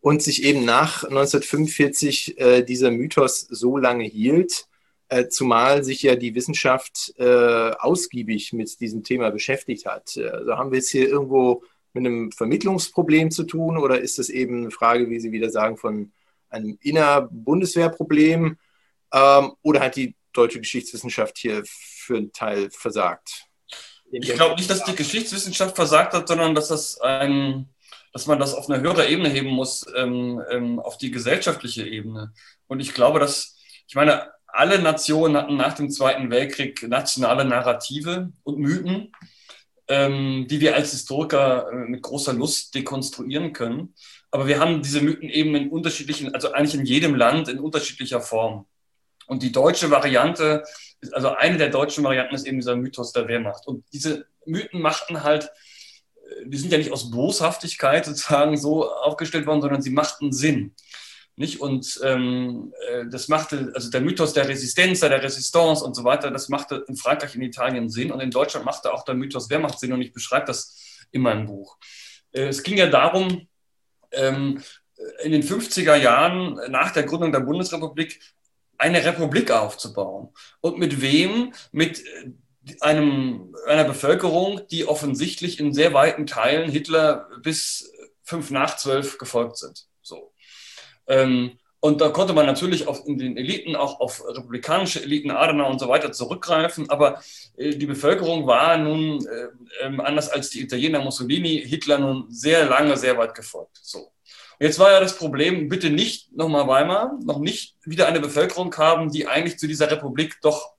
und sich eben nach 1945 dieser Mythos so lange hielt, äh, zumal sich ja die Wissenschaft äh, ausgiebig mit diesem Thema beschäftigt hat. Also haben wir es hier irgendwo mit einem Vermittlungsproblem zu tun oder ist das eben eine Frage, wie Sie wieder sagen, von einem Inner-Bundeswehrproblem ähm, oder hat die deutsche Geschichtswissenschaft hier für einen Teil versagt? Ich glaube nicht, dass die Geschichtswissenschaft versagt hat, sondern dass das ein, dass man das auf eine höhere Ebene heben muss, ähm, ähm, auf die gesellschaftliche Ebene. Und ich glaube, dass, ich meine, alle Nationen hatten nach dem Zweiten Weltkrieg nationale Narrative und Mythen, ähm, die wir als Historiker äh, mit großer Lust dekonstruieren können. Aber wir haben diese Mythen eben in unterschiedlichen, also eigentlich in jedem Land in unterschiedlicher Form. Und die deutsche Variante, also eine der deutschen Varianten ist eben dieser Mythos der Wehrmacht. Und diese Mythen machten halt, äh, die sind ja nicht aus Boshaftigkeit sozusagen so aufgestellt worden, sondern sie machten Sinn. Nicht? Und ähm, äh, das machte, also der Mythos der Resistenz, der Resistance und so weiter, das machte in Frankreich, in Italien Sinn und in Deutschland machte auch der Mythos Wehrmacht Sinn und ich beschreibe das in meinem Buch. Äh, es ging ja darum, ähm, in den 50er Jahren nach der Gründung der Bundesrepublik eine Republik aufzubauen. Und mit wem? Mit äh, einem, einer Bevölkerung, die offensichtlich in sehr weiten Teilen Hitler bis fünf nach zwölf gefolgt sind. So. Ähm, und da konnte man natürlich auch in den Eliten, auch auf republikanische Eliten, Adenauer und so weiter zurückgreifen. Aber äh, die Bevölkerung war nun, äh, äh, anders als die Italiener Mussolini, Hitler nun sehr lange, sehr weit gefolgt. So. Jetzt war ja das Problem, bitte nicht nochmal Weimar, noch nicht wieder eine Bevölkerung haben, die eigentlich zu dieser Republik doch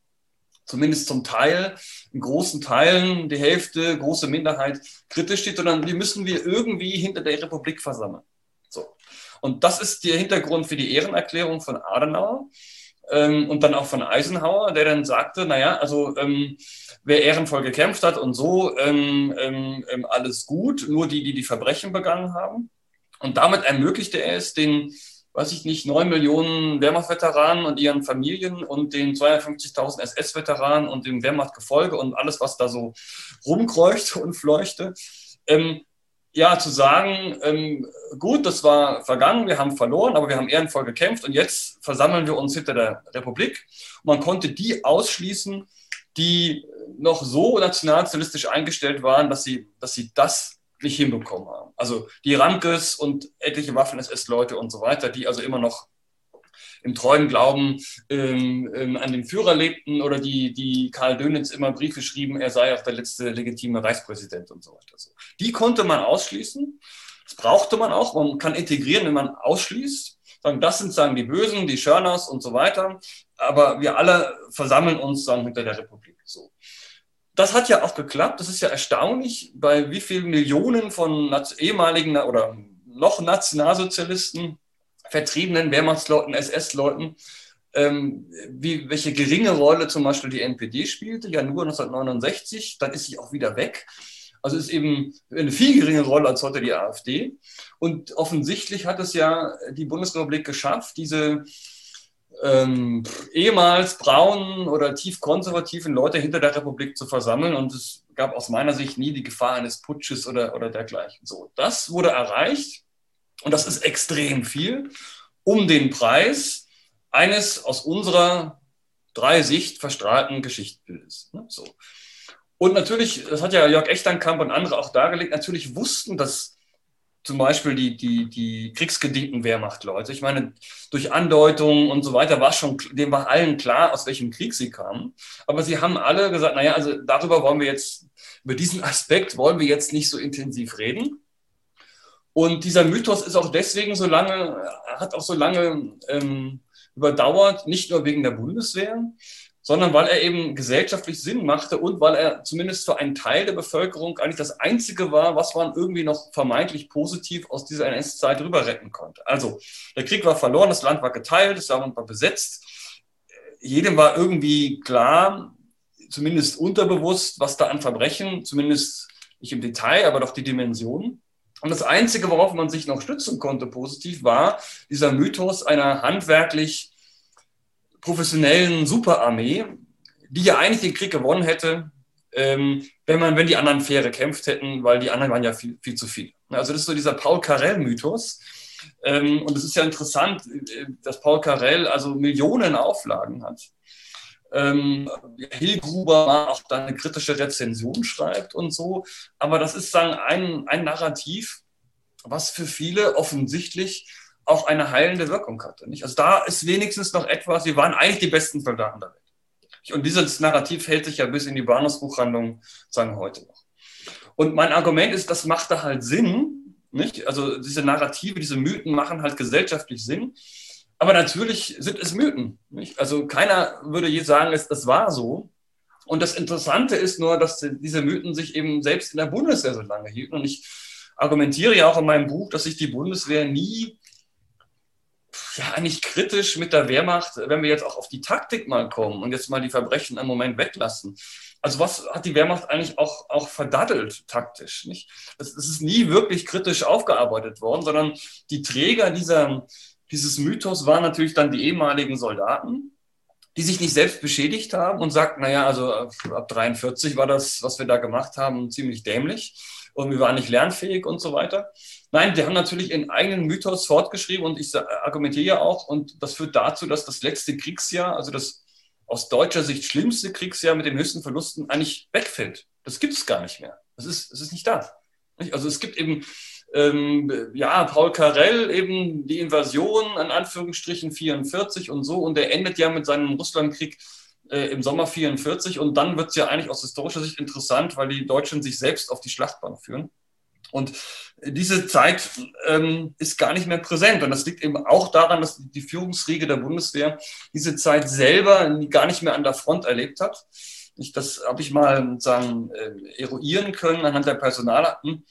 zumindest zum Teil, in großen Teilen, die Hälfte, große Minderheit kritisch steht, sondern die müssen wir irgendwie hinter der Republik versammeln. Und das ist der Hintergrund für die Ehrenerklärung von Adenauer ähm, und dann auch von Eisenhower, der dann sagte, naja, also ähm, wer ehrenvoll gekämpft hat und so, ähm, ähm, ähm, alles gut, nur die, die die Verbrechen begangen haben. Und damit ermöglichte er es den, weiß ich nicht, neun Millionen Wehrmachtveteranen und ihren Familien und den 250.000 SS-Veteranen und dem Wehrmachtgefolge und alles, was da so rumkreuchte und fleuchte, ähm, ja, zu sagen, ähm, gut, das war vergangen, wir haben verloren, aber wir haben ehrenvoll gekämpft und jetzt versammeln wir uns hinter der Republik. Man konnte die ausschließen, die noch so nationalsozialistisch eingestellt waren, dass sie, dass sie das nicht hinbekommen haben. Also die Rankes und etliche Waffen-SS-Leute und so weiter, die also immer noch im treuen Glauben ähm, ähm, an den Führer lebten oder die, die Karl Dönitz immer Briefe schrieben, er sei auch der letzte legitime Reichspräsident und so weiter. So. Die konnte man ausschließen. Das brauchte man auch. Man kann integrieren, wenn man ausschließt. Sagen, das sind sagen die Bösen, die Schörners und so weiter. Aber wir alle versammeln uns dann hinter der Republik. So das hat ja auch geklappt. Das ist ja erstaunlich, bei wie vielen Millionen von ehemaligen oder noch Nationalsozialisten, vertriebenen Wehrmachtsleuten, SS-Leuten, ähm, wie, welche geringe Rolle zum Beispiel die NPD spielte, ja nur 1969, dann ist sie auch wieder weg. Also ist eben eine viel geringere Rolle als heute die AfD. Und offensichtlich hat es ja die Bundesrepublik geschafft, diese ähm, ehemals braunen oder tief konservativen Leute hinter der Republik zu versammeln. Und es gab aus meiner Sicht nie die Gefahr eines Putsches oder, oder dergleichen. So, das wurde erreicht und das ist extrem viel um den Preis eines aus unserer drei Sicht verstrahlten Geschichtsbildes. Ne? So. Und natürlich, das hat ja Jörg Echternkamp und andere auch dargelegt, natürlich wussten das zum Beispiel die, die, die kriegsgedienten Wehrmachtleute. Ich meine, durch Andeutungen und so weiter war schon, dem war allen klar, aus welchem Krieg sie kamen. Aber sie haben alle gesagt, naja, also darüber wollen wir jetzt, über diesen Aspekt wollen wir jetzt nicht so intensiv reden. Und dieser Mythos ist auch deswegen so lange, hat auch so lange ähm, überdauert, nicht nur wegen der Bundeswehr, sondern weil er eben gesellschaftlich Sinn machte und weil er zumindest für einen Teil der Bevölkerung eigentlich das Einzige war, was man irgendwie noch vermeintlich positiv aus dieser NS-Zeit rüber retten konnte. Also der Krieg war verloren, das Land war geteilt, das Land war besetzt. Jedem war irgendwie klar, zumindest unterbewusst, was da an Verbrechen, zumindest nicht im Detail, aber doch die Dimensionen. Und das Einzige, worauf man sich noch stützen konnte positiv, war dieser Mythos einer handwerklich professionellen Superarmee, die ja eigentlich den Krieg gewonnen hätte, ähm, wenn man, wenn die anderen fair gekämpft hätten, weil die anderen waren ja viel, viel zu viel. Also das ist so dieser Paul Carell-Mythos. Ähm, und es ist ja interessant, äh, dass Paul Carell also Millionen Auflagen hat. Ähm, Hilgruber auch da eine kritische Rezension schreibt und so. Aber das ist dann ein, ein Narrativ, was für viele offensichtlich auch eine heilende Wirkung hatte. Nicht? Also da ist wenigstens noch etwas, wir waren eigentlich die besten Soldaten der Welt. Und dieses Narrativ hält sich ja bis in die Bahnhofsbuchhandlung, sagen heute noch. Und mein Argument ist, das macht da halt Sinn. Nicht? Also diese Narrative, diese Mythen machen halt gesellschaftlich Sinn. Aber natürlich sind es Mythen. Nicht? Also keiner würde je sagen, es, das war so. Und das Interessante ist nur, dass diese Mythen sich eben selbst in der Bundeswehr so lange hielten. Und ich argumentiere ja auch in meinem Buch, dass sich die Bundeswehr nie ja, eigentlich kritisch mit der Wehrmacht, wenn wir jetzt auch auf die Taktik mal kommen und jetzt mal die Verbrechen im Moment weglassen. Also was hat die Wehrmacht eigentlich auch, auch verdaddelt taktisch? Nicht? Es, es ist nie wirklich kritisch aufgearbeitet worden, sondern die Träger dieser, dieses Mythos waren natürlich dann die ehemaligen Soldaten, die sich nicht selbst beschädigt haben und sagten, naja, also ab 43 war das, was wir da gemacht haben, ziemlich dämlich und wir waren nicht lernfähig und so weiter. Nein, die haben natürlich ihren eigenen Mythos fortgeschrieben und ich argumentiere ja auch, und das führt dazu, dass das letzte Kriegsjahr, also das aus deutscher Sicht schlimmste Kriegsjahr mit den höchsten Verlusten eigentlich wegfällt. Das gibt es gar nicht mehr. Das ist, das ist nicht da. Also es gibt eben, ähm, ja, Paul Karell eben die Invasion, in Anführungsstrichen 44 und so, und der endet ja mit seinem Russlandkrieg äh, im Sommer 44 und dann wird es ja eigentlich aus historischer Sicht interessant, weil die Deutschen sich selbst auf die Schlachtbahn führen. Und diese Zeit ähm, ist gar nicht mehr präsent. Und das liegt eben auch daran, dass die Führungsriege der Bundeswehr diese Zeit selber gar nicht mehr an der Front erlebt hat. Ich, das habe ich mal sagen, äh, eruieren können anhand der Personalakten.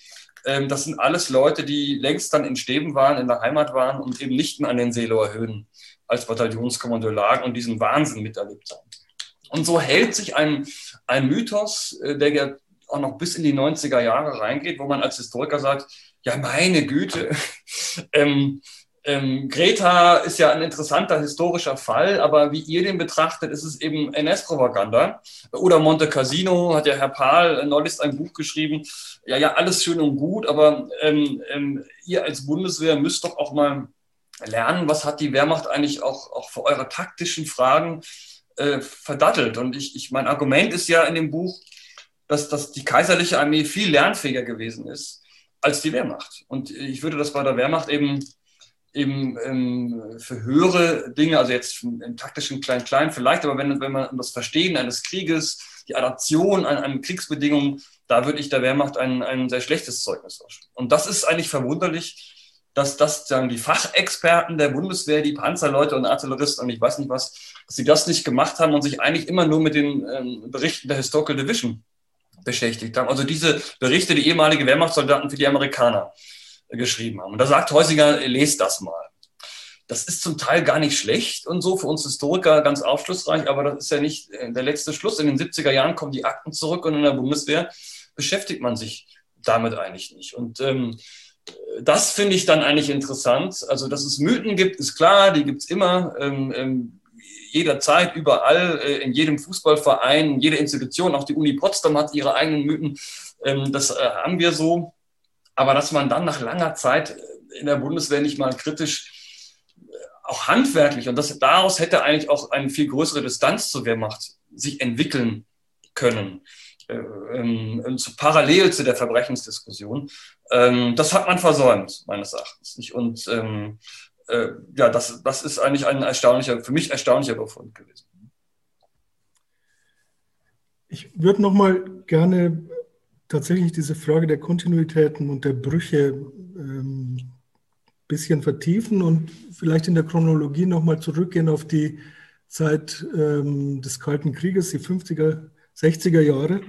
Ähm, das sind alles Leute, die längst dann in Stäben waren, in der Heimat waren und eben nicht mehr an den Seelower Höhen als Bataillonskommando lagen und diesen Wahnsinn miterlebt haben. Und so hält sich ein, ein Mythos, äh, der auch noch bis in die 90er Jahre reingeht, wo man als Historiker sagt, ja meine Güte, ähm, ähm, Greta ist ja ein interessanter historischer Fall, aber wie ihr den betrachtet, ist es eben NS-Propaganda. Oder Monte Cassino hat ja Herr Pahl neulich ein Buch geschrieben. Ja, ja, alles schön und gut, aber ähm, ähm, ihr als Bundeswehr müsst doch auch mal lernen, was hat die Wehrmacht eigentlich auch, auch für eure taktischen Fragen äh, verdattelt. Und ich, ich, mein Argument ist ja in dem Buch, dass, dass die kaiserliche Armee viel lernfähiger gewesen ist als die Wehrmacht. Und ich würde das bei der Wehrmacht eben eben ähm, für höhere Dinge, also jetzt im taktischen Klein-Klein vielleicht, aber wenn, wenn man das Verstehen eines Krieges, die Adaption an, an Kriegsbedingungen, da würde ich der Wehrmacht ein, ein sehr schlechtes Zeugnis ausstellen. Und das ist eigentlich verwunderlich, dass das sagen die Fachexperten der Bundeswehr, die Panzerleute und Artilleristen und ich weiß nicht was, dass sie das nicht gemacht haben und sich eigentlich immer nur mit den ähm, Berichten der Historical Division beschäftigt haben. Also diese Berichte, die ehemalige Wehrmachtssoldaten für die Amerikaner geschrieben haben. Und da sagt Heusinger, lest das mal. Das ist zum Teil gar nicht schlecht und so für uns Historiker ganz aufschlussreich, aber das ist ja nicht äh, der letzte Schluss. In den 70er Jahren kommen die Akten zurück und in der Bundeswehr beschäftigt man sich damit eigentlich nicht. Und ähm, das finde ich dann eigentlich interessant. Also, dass es Mythen gibt, ist klar, die gibt es immer. Ähm, ähm, jederzeit, überall, äh, in jedem Fußballverein, jede Institution, auch die Uni Potsdam hat ihre eigenen Mythen. Ähm, das äh, haben wir so. Aber dass man dann nach langer Zeit in der Bundeswehr nicht mal kritisch, äh, auch handwerklich, und das, daraus hätte eigentlich auch eine viel größere Distanz zur Wehrmacht sich entwickeln können, äh, ähm, zu, parallel zu der Verbrechensdiskussion. Ähm, das hat man versäumt, meines Erachtens. Nicht? Und ähm, äh, ja, das, das ist eigentlich ein erstaunlicher, für mich erstaunlicher Befund gewesen. Ich würde noch mal gerne tatsächlich diese Frage der Kontinuitäten und der Brüche ein ähm, bisschen vertiefen und vielleicht in der Chronologie nochmal zurückgehen auf die Zeit ähm, des Kalten Krieges, die 50er, 60er Jahre.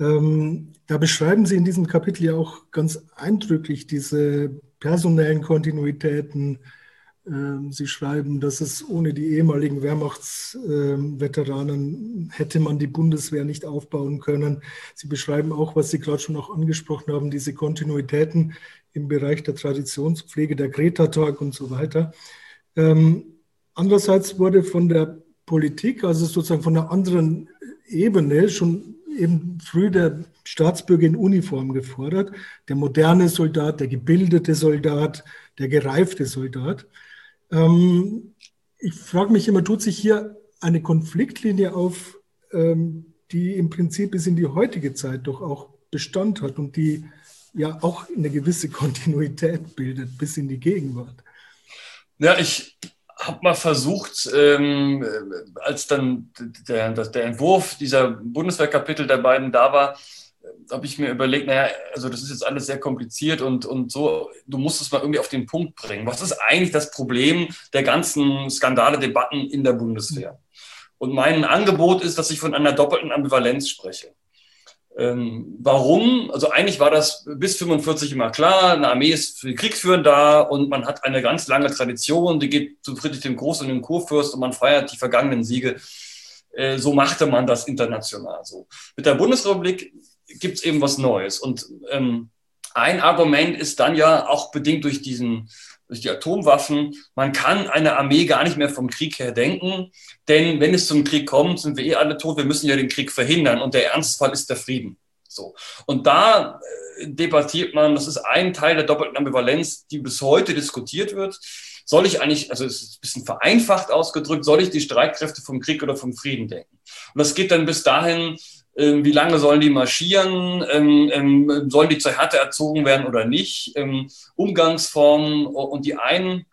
Ähm, da beschreiben Sie in diesem Kapitel ja auch ganz eindrücklich diese personellen Kontinuitäten, Sie schreiben, dass es ohne die ehemaligen Wehrmachtsveteranen hätte man die Bundeswehr nicht aufbauen können. Sie beschreiben auch, was Sie gerade schon auch angesprochen haben, diese Kontinuitäten im Bereich der Traditionspflege, der Greta-Tag und so weiter. Ähm, andererseits wurde von der Politik, also sozusagen von einer anderen Ebene, schon eben früh der Staatsbürger in Uniform gefordert, der moderne Soldat, der gebildete Soldat, der gereifte Soldat. Ähm, ich frage mich immer, tut sich hier eine Konfliktlinie auf, ähm, die im Prinzip bis in die heutige Zeit doch auch Bestand hat und die ja auch eine gewisse Kontinuität bildet bis in die Gegenwart? Ja, ich habe mal versucht, ähm, als dann der, der Entwurf dieser Bundeswehrkapitel der beiden da war, habe ich mir überlegt, naja, also das ist jetzt alles sehr kompliziert und, und so, du musst es mal irgendwie auf den Punkt bringen. Was ist eigentlich das Problem der ganzen Skandale, Debatten in der Bundeswehr? Und mein Angebot ist, dass ich von einer doppelten Ambivalenz spreche. Ähm, warum? Also eigentlich war das bis 45 immer klar, eine Armee ist für Kriegsführen da und man hat eine ganz lange Tradition, die geht zu Friedrich dem Großen und dem Kurfürst und man feiert die vergangenen Siege. Äh, so machte man das international so. Mit der Bundesrepublik gibt es eben was Neues. Und ähm, ein Argument ist dann ja auch bedingt durch diesen durch die Atomwaffen, man kann eine Armee gar nicht mehr vom Krieg her denken, denn wenn es zum Krieg kommt, sind wir eh alle tot, wir müssen ja den Krieg verhindern und der Ernstfall ist der Frieden. So. Und da äh, debattiert man, das ist ein Teil der doppelten Ambivalenz, die bis heute diskutiert wird. Soll ich eigentlich, also es ist ein bisschen vereinfacht ausgedrückt, soll ich die Streitkräfte vom Krieg oder vom Frieden denken? Und das geht dann bis dahin, wie lange sollen die marschieren, ähm, ähm, sollen die zur Härte erzogen werden oder nicht, Umgangsformen und die einen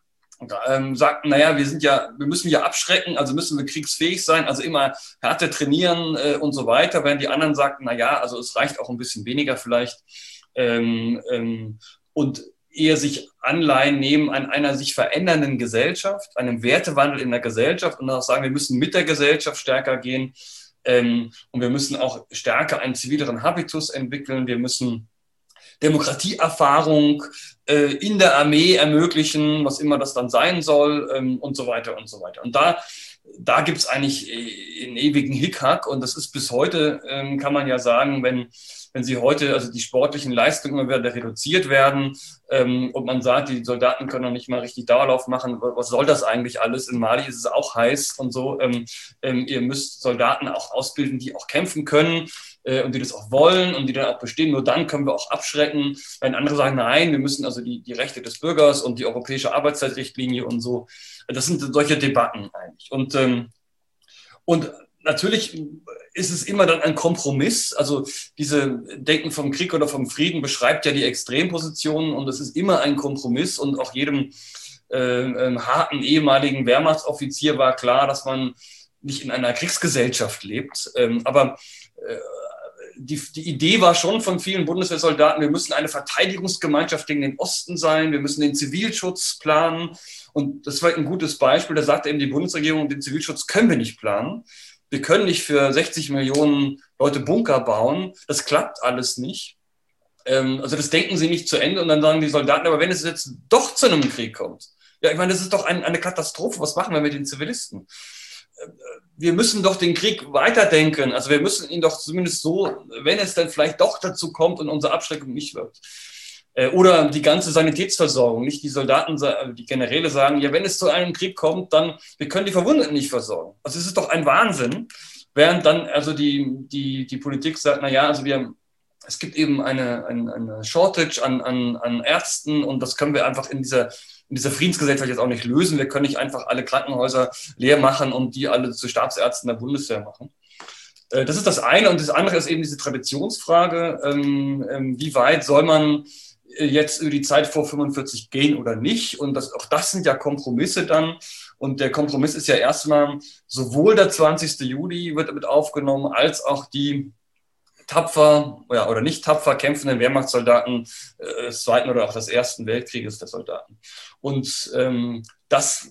ähm, sagten, naja, wir sind ja, wir müssen ja abschrecken, also müssen wir kriegsfähig sein, also immer Härte trainieren äh, und so weiter, während die anderen sagten, naja, also es reicht auch ein bisschen weniger vielleicht ähm, ähm, und eher sich Anleihen nehmen an einer sich verändernden Gesellschaft, einem Wertewandel in der Gesellschaft und auch sagen, wir müssen mit der Gesellschaft stärker gehen ähm, und wir müssen auch stärker einen zivileren Habitus entwickeln. Wir müssen Demokratieerfahrung äh, in der Armee ermöglichen, was immer das dann sein soll ähm, und so weiter und so weiter. Und da, da gibt es eigentlich äh, einen ewigen Hickhack und das ist bis heute, ähm, kann man ja sagen, wenn wenn sie heute, also die sportlichen Leistungen wieder reduziert werden ähm, und man sagt, die Soldaten können noch nicht mal richtig Dauerlauf machen, was soll das eigentlich alles? In Mali ist es auch heiß und so. Ähm, ähm, ihr müsst Soldaten auch ausbilden, die auch kämpfen können äh, und die das auch wollen und die dann auch bestehen. Nur dann können wir auch abschrecken. Wenn andere sagen, nein, wir müssen also die, die Rechte des Bürgers und die europäische Arbeitszeitrichtlinie und so. Das sind solche Debatten eigentlich. Und, ähm, und natürlich ist es immer dann ein Kompromiss. Also diese Denken vom Krieg oder vom Frieden beschreibt ja die Extrempositionen und es ist immer ein Kompromiss und auch jedem äh, harten ehemaligen Wehrmachtsoffizier war klar, dass man nicht in einer Kriegsgesellschaft lebt. Ähm, aber äh, die, die Idee war schon von vielen Bundeswehrsoldaten, wir müssen eine Verteidigungsgemeinschaft gegen den Osten sein, wir müssen den Zivilschutz planen. Und das war ein gutes Beispiel. Da sagte eben die Bundesregierung, den Zivilschutz können wir nicht planen. Wir können nicht für 60 Millionen Leute Bunker bauen. Das klappt alles nicht. Ähm, also das denken sie nicht zu Ende und dann sagen die Soldaten, aber wenn es jetzt doch zu einem Krieg kommt, ja, ich meine, das ist doch ein, eine Katastrophe. Was machen wir mit den Zivilisten? wir müssen doch den Krieg weiterdenken. Also wir müssen ihn doch zumindest so, wenn es dann vielleicht doch dazu kommt und unsere Abschreckung nicht wirkt. Äh, oder die ganze Sanitätsversorgung, nicht die Soldaten, die Generäle sagen, ja, wenn es zu einem Krieg kommt, dann, wir können die Verwundeten nicht versorgen. Also es ist doch ein Wahnsinn. Während dann also die, die, die Politik sagt, na ja, also wir, es gibt eben eine, eine, eine Shortage an, an, an Ärzten und das können wir einfach in dieser in dieser Friedensgesellschaft jetzt auch nicht lösen. Wir können nicht einfach alle Krankenhäuser leer machen und die alle zu Stabsärzten der Bundeswehr machen. Äh, das ist das eine. Und das andere ist eben diese Traditionsfrage. Ähm, ähm, wie weit soll man jetzt über die Zeit vor 45 gehen oder nicht? Und das, auch das sind ja Kompromisse dann. Und der Kompromiss ist ja erstmal sowohl der 20. Juli wird damit aufgenommen, als auch die tapfer ja, oder nicht tapfer kämpfenden Wehrmachtssoldaten äh, des Zweiten oder auch des Ersten Weltkrieges der Soldaten. Und ähm, das,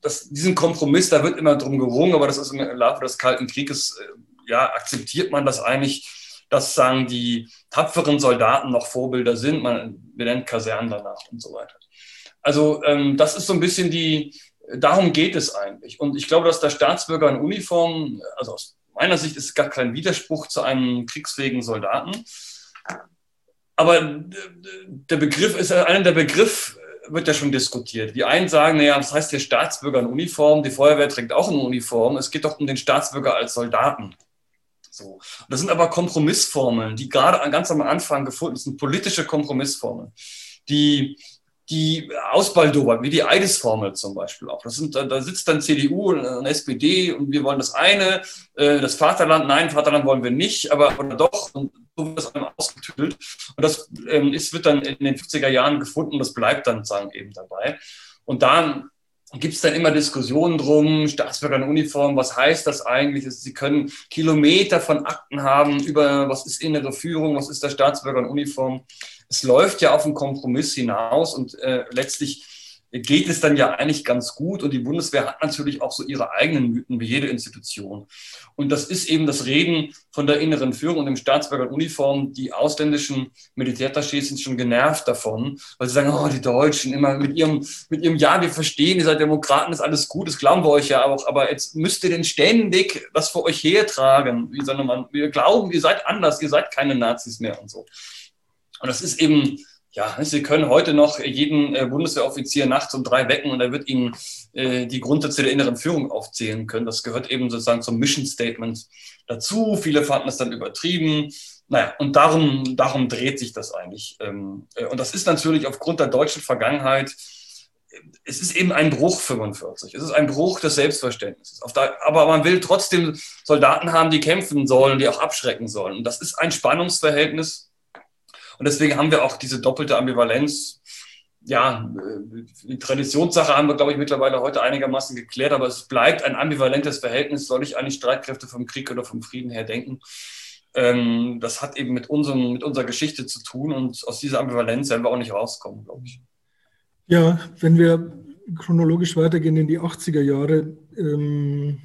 das, diesen Kompromiss, da wird immer drum gerungen, aber das ist im Laufe des Kalten Krieges, äh, ja, akzeptiert man das eigentlich, dass sagen die tapferen Soldaten noch Vorbilder sind. Man benennt Kasernen danach und so weiter. Also ähm, das ist so ein bisschen die, darum geht es eigentlich. Und ich glaube, dass der Staatsbürger in Uniform, also aus meiner Sicht ist gar kein Widerspruch zu einem kriegsfähigen Soldaten. Aber der Begriff ist, einer der Begriff wird ja schon diskutiert. Die einen sagen, naja, was heißt hier Staatsbürger in Uniform? Die Feuerwehr trägt auch eine Uniform. Es geht doch um den Staatsbürger als Soldaten. So. Das sind aber Kompromissformeln, die gerade ganz am Anfang gefunden sind, politische Kompromissformeln, die die ausbaldowern, wie die Eidesformel zum Beispiel auch. Das sind, da sitzt dann CDU und SPD und wir wollen das eine, äh, das Vaterland, nein, Vaterland wollen wir nicht, aber oder doch, und so wird das einmal ausgetüdelt. Und das ähm, ist, wird dann in den 50er Jahren gefunden, das bleibt dann sagen eben dabei. Und da gibt es dann immer Diskussionen drum, Staatsbürger in Uniform, was heißt das eigentlich? Sie können Kilometer von Akten haben über, was ist innere Führung, was ist der Staatsbürger in Uniform es läuft ja auf einen Kompromiss hinaus und äh, letztlich geht es dann ja eigentlich ganz gut. Und die Bundeswehr hat natürlich auch so ihre eigenen Mythen wie jede Institution. Und das ist eben das Reden von der inneren Führung und dem Staatsbürger Uniform. Die ausländischen Militärattachés sind schon genervt davon, weil sie sagen, oh, die Deutschen immer mit ihrem, mit ihrem Ja, wir verstehen, ihr seid Demokraten, ist alles gut, das glauben wir euch ja auch, aber jetzt müsst ihr denn ständig das vor euch hertragen. Wie soll man, wir glauben, ihr seid anders, ihr seid keine Nazis mehr und so. Und das ist eben, ja, Sie können heute noch jeden äh, Bundeswehroffizier nachts um drei wecken und er wird Ihnen äh, die Grundsätze der inneren Führung aufzählen können. Das gehört eben sozusagen zum Mission Statement dazu. Viele fanden es dann übertrieben. Naja, und darum, darum dreht sich das eigentlich. Ähm, äh, und das ist natürlich aufgrund der deutschen Vergangenheit, es ist eben ein Bruch 45. Es ist ein Bruch des Selbstverständnisses. Aber man will trotzdem Soldaten haben, die kämpfen sollen, die auch abschrecken sollen. Und das ist ein Spannungsverhältnis, und deswegen haben wir auch diese doppelte Ambivalenz. Ja, die Traditionssache haben wir, glaube ich, mittlerweile heute einigermaßen geklärt, aber es bleibt ein ambivalentes Verhältnis. Soll ich eigentlich Streitkräfte vom Krieg oder vom Frieden her denken? Ähm, das hat eben mit, unserem, mit unserer Geschichte zu tun und aus dieser Ambivalenz werden wir auch nicht rauskommen, glaube ich. Ja, wenn wir chronologisch weitergehen in die 80er Jahre, ähm,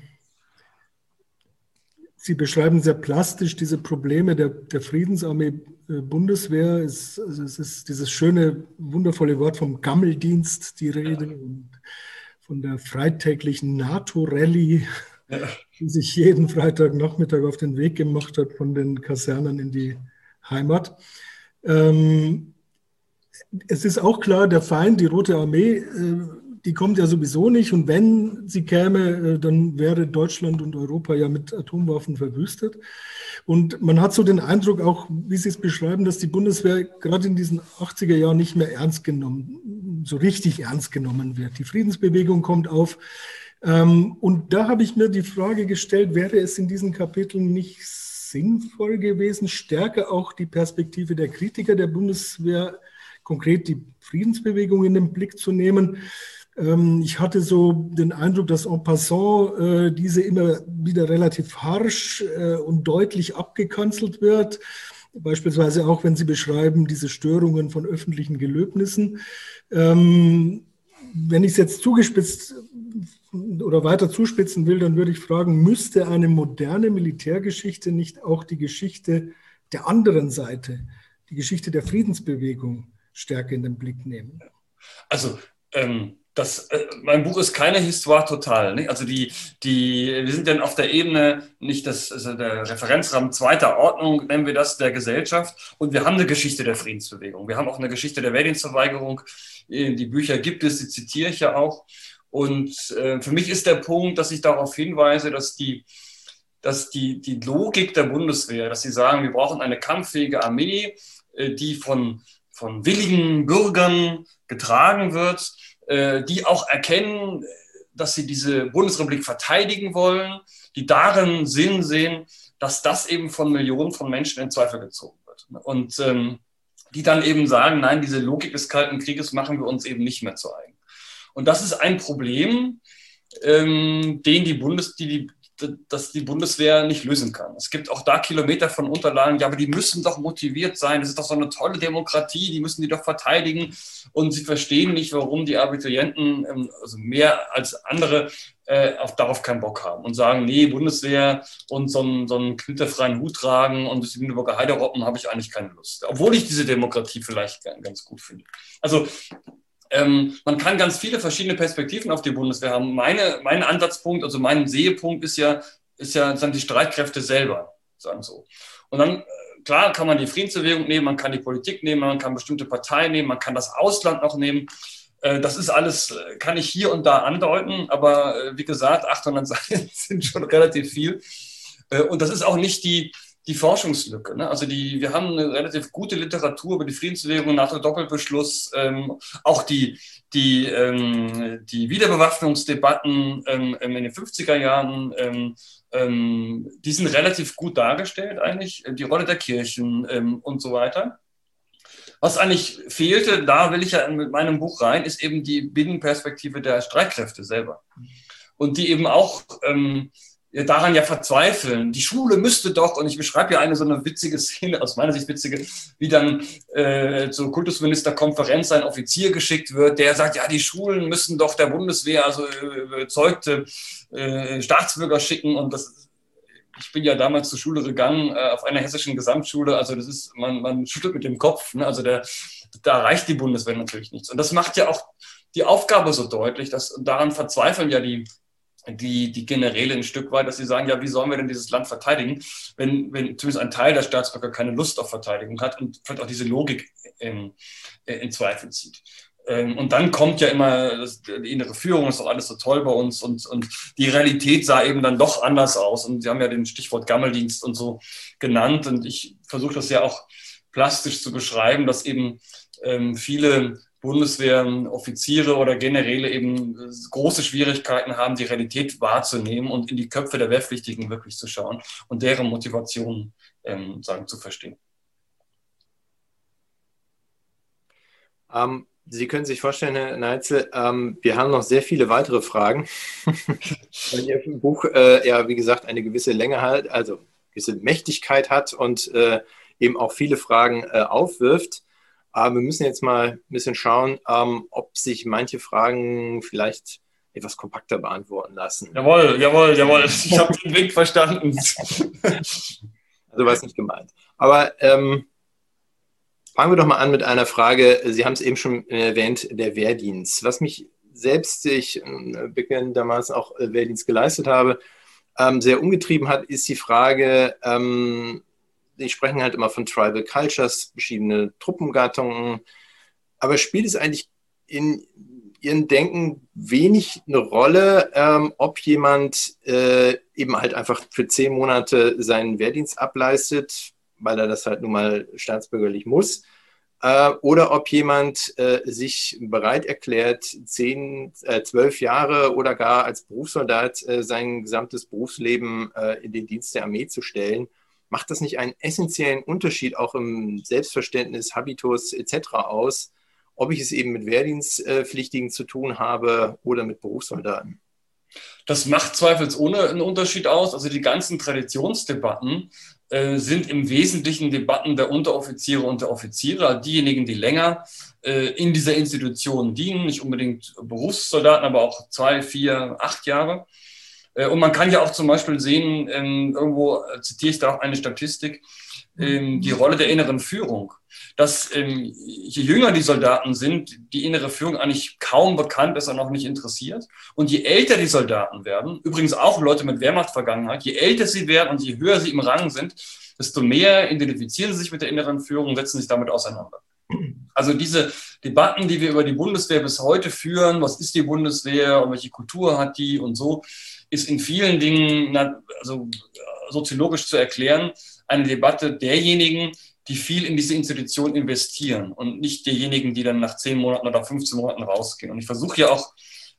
Sie beschreiben sehr plastisch diese Probleme der, der Friedensarmee äh, Bundeswehr. Es, also es, ist dieses schöne, wundervolle Wort vom Gammeldienst, die Rede, und von der freitäglichen NATO-Rallye, ja. die sich jeden Freitagnachmittag auf den Weg gemacht hat von den Kasernen in die Heimat. Ähm, es ist auch klar, der Feind, die Rote Armee, äh, die kommt ja sowieso nicht. Und wenn sie käme, äh, dann wäre Deutschland und Europa ja mit Atomwaffen verwüstet. Und man hat so den Eindruck, auch wie Sie es beschreiben, dass die Bundeswehr gerade in diesen 80er Jahren nicht mehr ernst genommen, so richtig ernst genommen wird. Die Friedensbewegung kommt auf. Ähm, und da habe ich mir die Frage gestellt, wäre es in diesen Kapiteln nicht sinnvoll gewesen, stärker auch die Perspektive der Kritiker der Bundeswehr konkret die Friedensbewegung in den Blick zu nehmen. Ähm, ich hatte so den Eindruck, dass en passant äh, diese immer wieder relativ harsch äh, und deutlich abgekanzelt wird. Beispielsweise auch, wenn Sie beschreiben, diese Störungen von öffentlichen Gelöbnissen. Ähm, wenn ich es jetzt zugespitzt oder weiter zuspitzen will, dann würde ich fragen, müsste eine moderne Militärgeschichte nicht auch die Geschichte der anderen Seite, die Geschichte der Friedensbewegung stärker in den Blick nehmen? Also ähm, das, äh, mein Buch ist keine Histoire total. Ne? Also die, die, wir sind dann auf der Ebene nicht das, also der Referenzrahmen zweiter Ordnung, nennen wir das, der Gesellschaft. Und wir haben eine Geschichte der Friedensbewegung. Wir haben auch eine Geschichte der Wehrdienstverweigerung. Die Bücher gibt es, die zitiere ich ja auch. Und äh, für mich ist der Punkt, dass ich darauf hinweise, dass die, dass die, die Logik der Bundeswehr, dass sie sagen, wir brauchen eine kampffähige Armee, äh, die von, von willigen Bürgern getragen wird, die auch erkennen, dass sie diese Bundesrepublik verteidigen wollen, die darin Sinn sehen, dass das eben von Millionen von Menschen in Zweifel gezogen wird. Und ähm, die dann eben sagen, nein, diese Logik des Kalten Krieges machen wir uns eben nicht mehr zu eigen. Und das ist ein Problem, ähm, den die Bundes, die dass die Bundeswehr nicht lösen kann. Es gibt auch da Kilometer von Unterlagen, ja, aber die müssen doch motiviert sein. Das ist doch so eine tolle Demokratie, die müssen die doch verteidigen. Und sie verstehen nicht, warum die Abiturienten ähm, also mehr als andere äh, auf, darauf keinen Bock haben und sagen, nee, Bundeswehr und so einen, so einen knitterfreien Hut tragen und das Lüneburger Heideroppen habe ich eigentlich keine Lust. Obwohl ich diese Demokratie vielleicht ganz gut finde. Also ähm, man kann ganz viele verschiedene Perspektiven auf die Bundeswehr haben. Meine, mein Ansatzpunkt, also mein Sehepunkt ist ja, ist ja sind die Streitkräfte selber, sagen so. Und dann, äh, klar, kann man die Friedensbewegung nehmen, man kann die Politik nehmen, man kann bestimmte Parteien nehmen, man kann das Ausland noch nehmen. Äh, das ist alles, äh, kann ich hier und da andeuten, aber wie gesagt, 800 Seiten sind schon relativ viel. Und das ist auch nicht die, die Forschungslücke. Ne? Also die, wir haben eine relativ gute Literatur über die Friedensbewegung nach dem Doppelbeschluss, ähm, auch die, die, ähm, die Wiederbewaffnungsdebatten ähm, in den 50er Jahren, ähm, ähm, die sind relativ gut dargestellt eigentlich, die Rolle der Kirchen ähm, und so weiter. Was eigentlich fehlte, da will ich ja mit meinem Buch rein, ist eben die Binnenperspektive der Streitkräfte selber. Und die eben auch ähm, daran ja verzweifeln. Die Schule müsste doch, und ich beschreibe ja eine so eine witzige Szene, aus meiner Sicht witzige, wie dann äh, zur Kultusministerkonferenz ein Offizier geschickt wird, der sagt, ja, die Schulen müssen doch der Bundeswehr also äh, überzeugte äh, Staatsbürger schicken und das ich bin ja damals zur Schule gegangen, äh, auf einer hessischen Gesamtschule. Also das ist, man, man schüttelt mit dem Kopf. Ne? Also der, da reicht die Bundeswehr natürlich nichts. Und das macht ja auch die Aufgabe so deutlich, dass daran verzweifeln ja die, die, die Generäle ein Stück weit, dass sie sagen, ja, wie sollen wir denn dieses Land verteidigen, wenn, wenn zumindest ein Teil der Staatsbürger keine Lust auf Verteidigung hat und vielleicht auch diese Logik in, in Zweifel zieht. Ähm, und dann kommt ja immer die innere Führung, ist doch alles so toll bei uns und, und die Realität sah eben dann doch anders aus. Und Sie haben ja den Stichwort Gammeldienst und so genannt und ich versuche das ja auch plastisch zu beschreiben, dass eben ähm, viele Bundeswehroffiziere oder Generäle eben große Schwierigkeiten haben, die Realität wahrzunehmen und in die Köpfe der Wehrpflichtigen wirklich zu schauen und deren Motivation ähm, sagen, zu verstehen. Ähm, Sie können sich vorstellen, Herr Neitzel, ähm, wir haben noch sehr viele weitere Fragen, weil Ihr Buch äh, ja, wie gesagt, eine gewisse Länge hat, also gewisse Mächtigkeit hat und äh, eben auch viele Fragen äh, aufwirft. Aber wir müssen jetzt mal ein bisschen schauen, ähm, ob sich manche Fragen vielleicht etwas kompakter beantworten lassen. Jawohl, jawohl, jawohl. Ich habe den Wink verstanden. also war es nicht gemeint. Aber ähm, fangen wir doch mal an mit einer Frage. Sie haben es eben schon erwähnt, der Wehrdienst. Was mich selbst, ich äh, damals auch äh, Wehrdienst geleistet habe, ähm, sehr umgetrieben hat, ist die Frage, ähm, die sprechen halt immer von Tribal Cultures, verschiedene Truppengattungen. Aber spielt es eigentlich in ihrem Denken wenig eine Rolle, ähm, ob jemand äh, eben halt einfach für zehn Monate seinen Wehrdienst ableistet, weil er das halt nun mal staatsbürgerlich muss, äh, oder ob jemand äh, sich bereit erklärt, zehn, äh, zwölf Jahre oder gar als Berufssoldat äh, sein gesamtes Berufsleben äh, in den Dienst der Armee zu stellen macht das nicht einen essentiellen Unterschied auch im Selbstverständnis, Habitus etc. aus, ob ich es eben mit Wehrdienstpflichtigen zu tun habe oder mit Berufssoldaten. Das macht zweifelsohne einen Unterschied aus. Also die ganzen Traditionsdebatten äh, sind im Wesentlichen Debatten der Unteroffiziere und der Offiziere, also diejenigen, die länger äh, in dieser Institution dienen, nicht unbedingt Berufssoldaten, aber auch zwei, vier, acht Jahre. Äh, und man kann ja auch zum Beispiel sehen, ähm, irgendwo zitiere ich da auch eine Statistik, ähm, die Rolle der inneren Führung. Dass ähm, je jünger die Soldaten sind, die innere Führung eigentlich kaum bekannt ist und auch nicht interessiert. Und je älter die Soldaten werden, übrigens auch Leute mit Wehrmachtvergangenheit, je älter sie werden und je höher sie im Rang sind, desto mehr identifizieren sie sich mit der inneren Führung und setzen sich damit auseinander. Also diese Debatten, die wir über die Bundeswehr bis heute führen, was ist die Bundeswehr und welche Kultur hat die und so, ist in vielen Dingen also soziologisch zu erklären, eine Debatte derjenigen, die viel in diese Institution investieren und nicht derjenigen, die dann nach zehn Monaten oder 15 Monaten rausgehen. Und ich versuche ja auch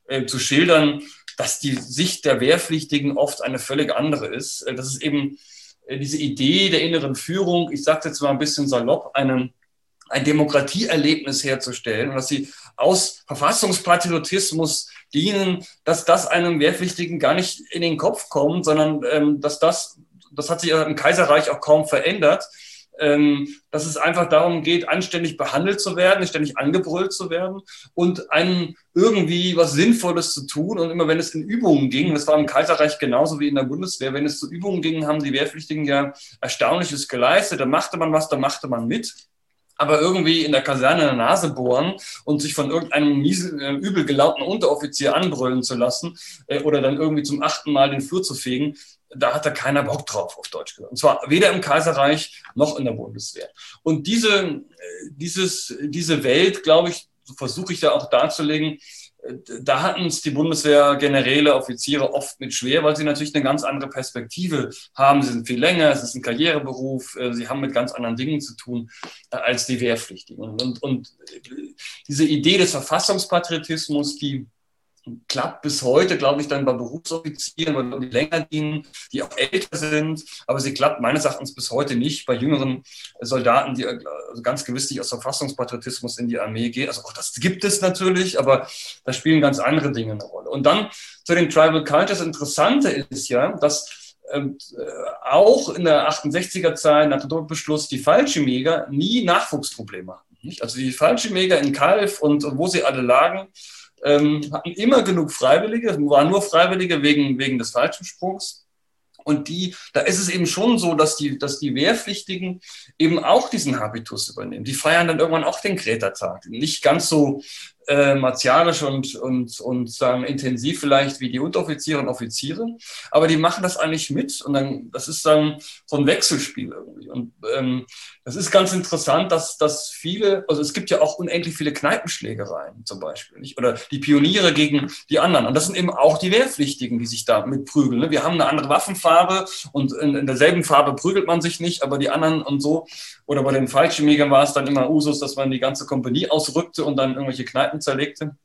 äh, zu schildern, dass die Sicht der Wehrpflichtigen oft eine völlig andere ist. Äh, das ist eben äh, diese Idee der inneren Führung, ich sage jetzt mal ein bisschen salopp, eine, ein Demokratieerlebnis herzustellen und dass sie aus Verfassungspatriotismus dienen, dass das einem Wehrpflichtigen gar nicht in den Kopf kommt, sondern ähm, dass das das hat sich im Kaiserreich auch kaum verändert, ähm, dass es einfach darum geht, anständig behandelt zu werden, ständig angebrüllt zu werden und einem irgendwie was Sinnvolles zu tun. Und immer wenn es in Übungen ging, das war im Kaiserreich genauso wie in der Bundeswehr, wenn es zu Übungen ging, haben die Wehrpflichtigen ja Erstaunliches geleistet. Da machte man was, da machte man mit aber irgendwie in der Kaserne in der Nase bohren und sich von irgendeinem miesen, äh, übel gelaunten Unteroffizier anbrüllen zu lassen äh, oder dann irgendwie zum achten Mal den Flur zu fegen, da hatte keiner Bock drauf, auf Deutsch gesagt. Und zwar weder im Kaiserreich noch in der Bundeswehr. Und diese, äh, dieses, diese Welt, glaube ich, versuche ich da auch darzulegen, da hatten es die Bundeswehr-Generäle, Offiziere oft mit schwer, weil sie natürlich eine ganz andere Perspektive haben. Sie sind viel länger, es ist ein Karriereberuf, äh, sie haben mit ganz anderen Dingen zu tun als die Wehrpflichtigen. Und, und, und diese Idee des Verfassungspatriotismus, die klappt bis heute, glaube ich, dann bei Berufsoffizieren, die länger dienen, die auch älter sind. Aber sie klappt meines Erachtens bis heute nicht bei jüngeren Soldaten, die also ganz gewiss nicht aus Verfassungspatriotismus in die Armee gehen. Also auch das gibt es natürlich, aber da spielen ganz andere Dinge eine Rolle. Und dann zu den Tribal Cultures. Interessante ist ja, dass ähm, äh, auch in der 68er Zeit nach dem Beschluss die Fallschirmjäger nie Nachwuchsprobleme hatten. Nicht? Also die Fallschirmjäger in Kalf und wo sie alle lagen, ähm, hatten immer genug Freiwillige, waren nur Freiwillige wegen, wegen des Fallschirmsprungs. Und die, da ist es eben schon so, dass die, dass die Wehrpflichtigen eben auch diesen Habitus übernehmen. Die feiern dann irgendwann auch den Greta-Tag. Nicht ganz so äh, martialisch und, und, und sagen, intensiv vielleicht wie die Unteroffiziere und Offiziere, aber die machen das eigentlich mit und dann, das ist dann so ein Wechselspiel irgendwie. Und ähm, das ist ganz interessant, dass, dass viele, also es gibt ja auch unendlich viele Kneipenschlägereien zum Beispiel, nicht? oder die Pioniere gegen die anderen. Und das sind eben auch die Wehrpflichtigen, die sich da mitprügeln. Ne? Wir haben eine andere Waffenfarbe und in, in derselben Farbe prügelt man sich nicht, aber die anderen und so. Oder bei den Fallschirmjägern war es dann immer Usus, dass man die ganze Kompanie ausrückte und dann irgendwelche Kneipen zerlegte,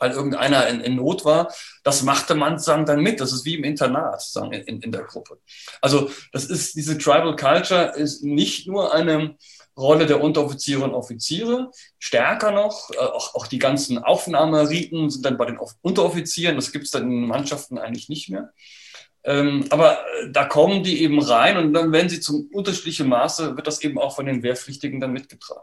weil irgendeiner in, in Not war. Das machte man sagen, dann mit. Das ist wie im Internat sagen, in, in der Gruppe. Also das ist diese Tribal Culture ist nicht nur eine Rolle der Unteroffiziere und Offiziere. Stärker noch, äh, auch, auch die ganzen Aufnahmeriten sind dann bei den Unteroffizieren. Das gibt es dann in Mannschaften eigentlich nicht mehr. Ähm, aber äh, da kommen die eben rein und dann, wenn sie zum unterschiedlichen Maße, wird das eben auch von den Wehrpflichtigen dann mitgetragen.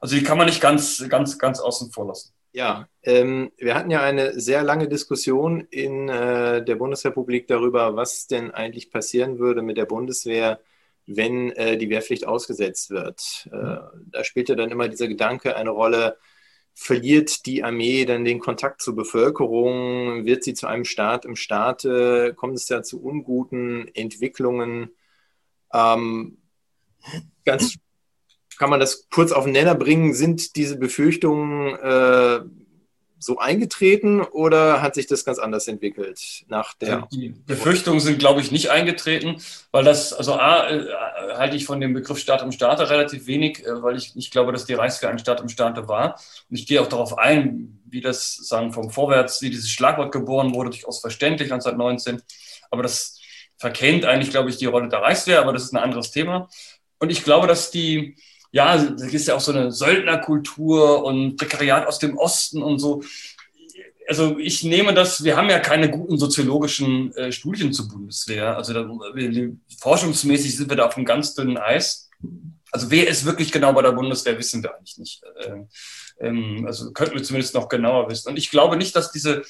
Also die kann man nicht ganz, ganz, ganz außen vor lassen. Ja, ähm, wir hatten ja eine sehr lange Diskussion in äh, der Bundesrepublik darüber, was denn eigentlich passieren würde mit der Bundeswehr, wenn äh, die Wehrpflicht ausgesetzt wird. Äh, da spielte dann immer dieser Gedanke eine Rolle, verliert die Armee dann den Kontakt zur Bevölkerung? Wird sie zu einem Staat im Staate? Kommt es da zu unguten Entwicklungen? Ähm, ganz kann man das kurz auf den Nenner bringen? Sind diese Befürchtungen äh, so eingetreten oder hat sich das ganz anders entwickelt nach der? Die Befürchtungen sind, glaube ich, nicht eingetreten, weil das, also A, äh, halte ich von dem Begriff Staat im Staate relativ wenig, äh, weil ich nicht glaube, dass die Reichswehr ein Staat im Staate war. Und ich gehe auch darauf ein, wie das sagen vom Vorwärts, wie dieses Schlagwort geboren wurde, durchaus verständlich 1919. Aber das verkennt eigentlich, glaube ich, die Rolle der Reichswehr, aber das ist ein anderes Thema. Und ich glaube, dass die, ja, da ist ja auch so eine Söldnerkultur und Prekariat aus dem Osten und so. Also ich nehme das, wir haben ja keine guten soziologischen äh, Studien zur Bundeswehr. Also da, wir, forschungsmäßig sind wir da auf einem ganz dünnen Eis. Also wer ist wirklich genau bei der Bundeswehr, wissen wir eigentlich nicht. Ähm, ähm, also könnten wir zumindest noch genauer wissen. Und ich glaube nicht, dass diese,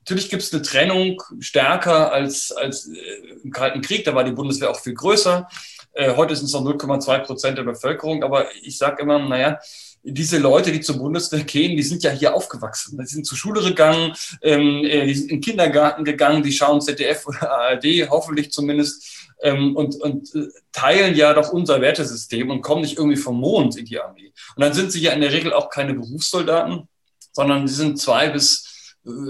natürlich gibt es eine Trennung stärker als, als äh, im Kalten Krieg, da war die Bundeswehr auch viel größer. Äh, heute sind es noch 0,2 Prozent der Bevölkerung, aber ich sage immer, naja, diese Leute, die zur Bundeswehr gehen, die sind ja hier aufgewachsen. Die sind zur Schule gegangen, ähm, äh, die sind in den Kindergarten gegangen, die schauen ZDF oder ARD, hoffentlich zumindest, ähm, und, und äh, teilen ja doch unser Wertesystem und kommen nicht irgendwie vom Mond in die Armee. Und dann sind sie ja in der Regel auch keine Berufssoldaten, sondern sie sind zwei bis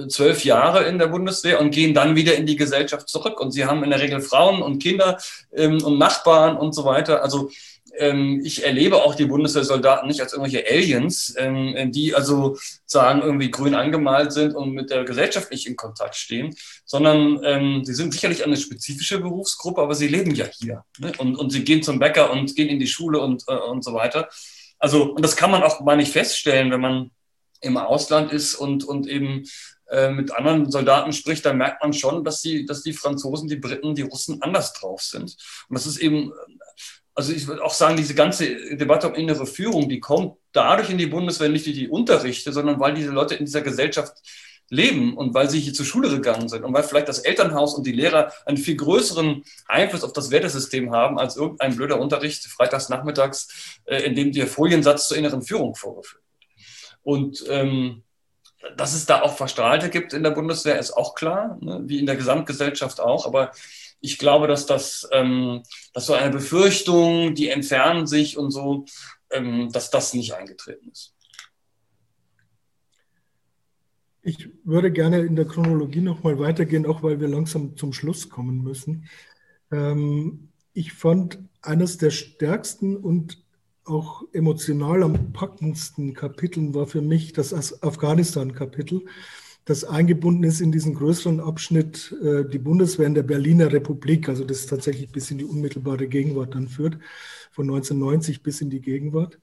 zwölf Jahre in der Bundeswehr und gehen dann wieder in die Gesellschaft zurück. Und sie haben in der Regel Frauen und Kinder ähm, und Nachbarn und so weiter. Also ähm, ich erlebe auch die Bundeswehrsoldaten nicht als irgendwelche Aliens, ähm, die also sagen, irgendwie grün angemalt sind und mit der Gesellschaft nicht in Kontakt stehen, sondern ähm, sie sind sicherlich eine spezifische Berufsgruppe, aber sie leben ja hier. Ne? Und, und sie gehen zum Bäcker und gehen in die Schule und, äh, und so weiter. Also, und das kann man auch mal nicht feststellen, wenn man im Ausland ist und, und eben äh, mit anderen Soldaten spricht, dann merkt man schon, dass die, dass die Franzosen, die Briten, die Russen anders drauf sind. Und das ist eben, also ich würde auch sagen, diese ganze Debatte um innere Führung, die kommt dadurch in die Bundeswehr nicht durch die Unterrichte, sondern weil diese Leute in dieser Gesellschaft leben und weil sie hier zur Schule gegangen sind und weil vielleicht das Elternhaus und die Lehrer einen viel größeren Einfluss auf das Wertesystem haben als irgendein blöder Unterricht freitags nachmittags, äh, in dem der Foliensatz zur inneren Führung vorgeführt und ähm, dass es da auch Verstrahlte gibt in der Bundeswehr, ist auch klar, ne? wie in der Gesamtgesellschaft auch. Aber ich glaube, dass das ähm, dass so eine Befürchtung, die entfernen sich und so, ähm, dass das nicht eingetreten ist. Ich würde gerne in der Chronologie nochmal weitergehen, auch weil wir langsam zum Schluss kommen müssen. Ähm, ich fand eines der stärksten und auch emotional am packendsten Kapiteln war für mich das Afghanistan-Kapitel, das eingebunden ist in diesen größeren Abschnitt äh, die Bundeswehr in der Berliner Republik, also das tatsächlich bis in die unmittelbare Gegenwart dann führt, von 1990 bis in die Gegenwart.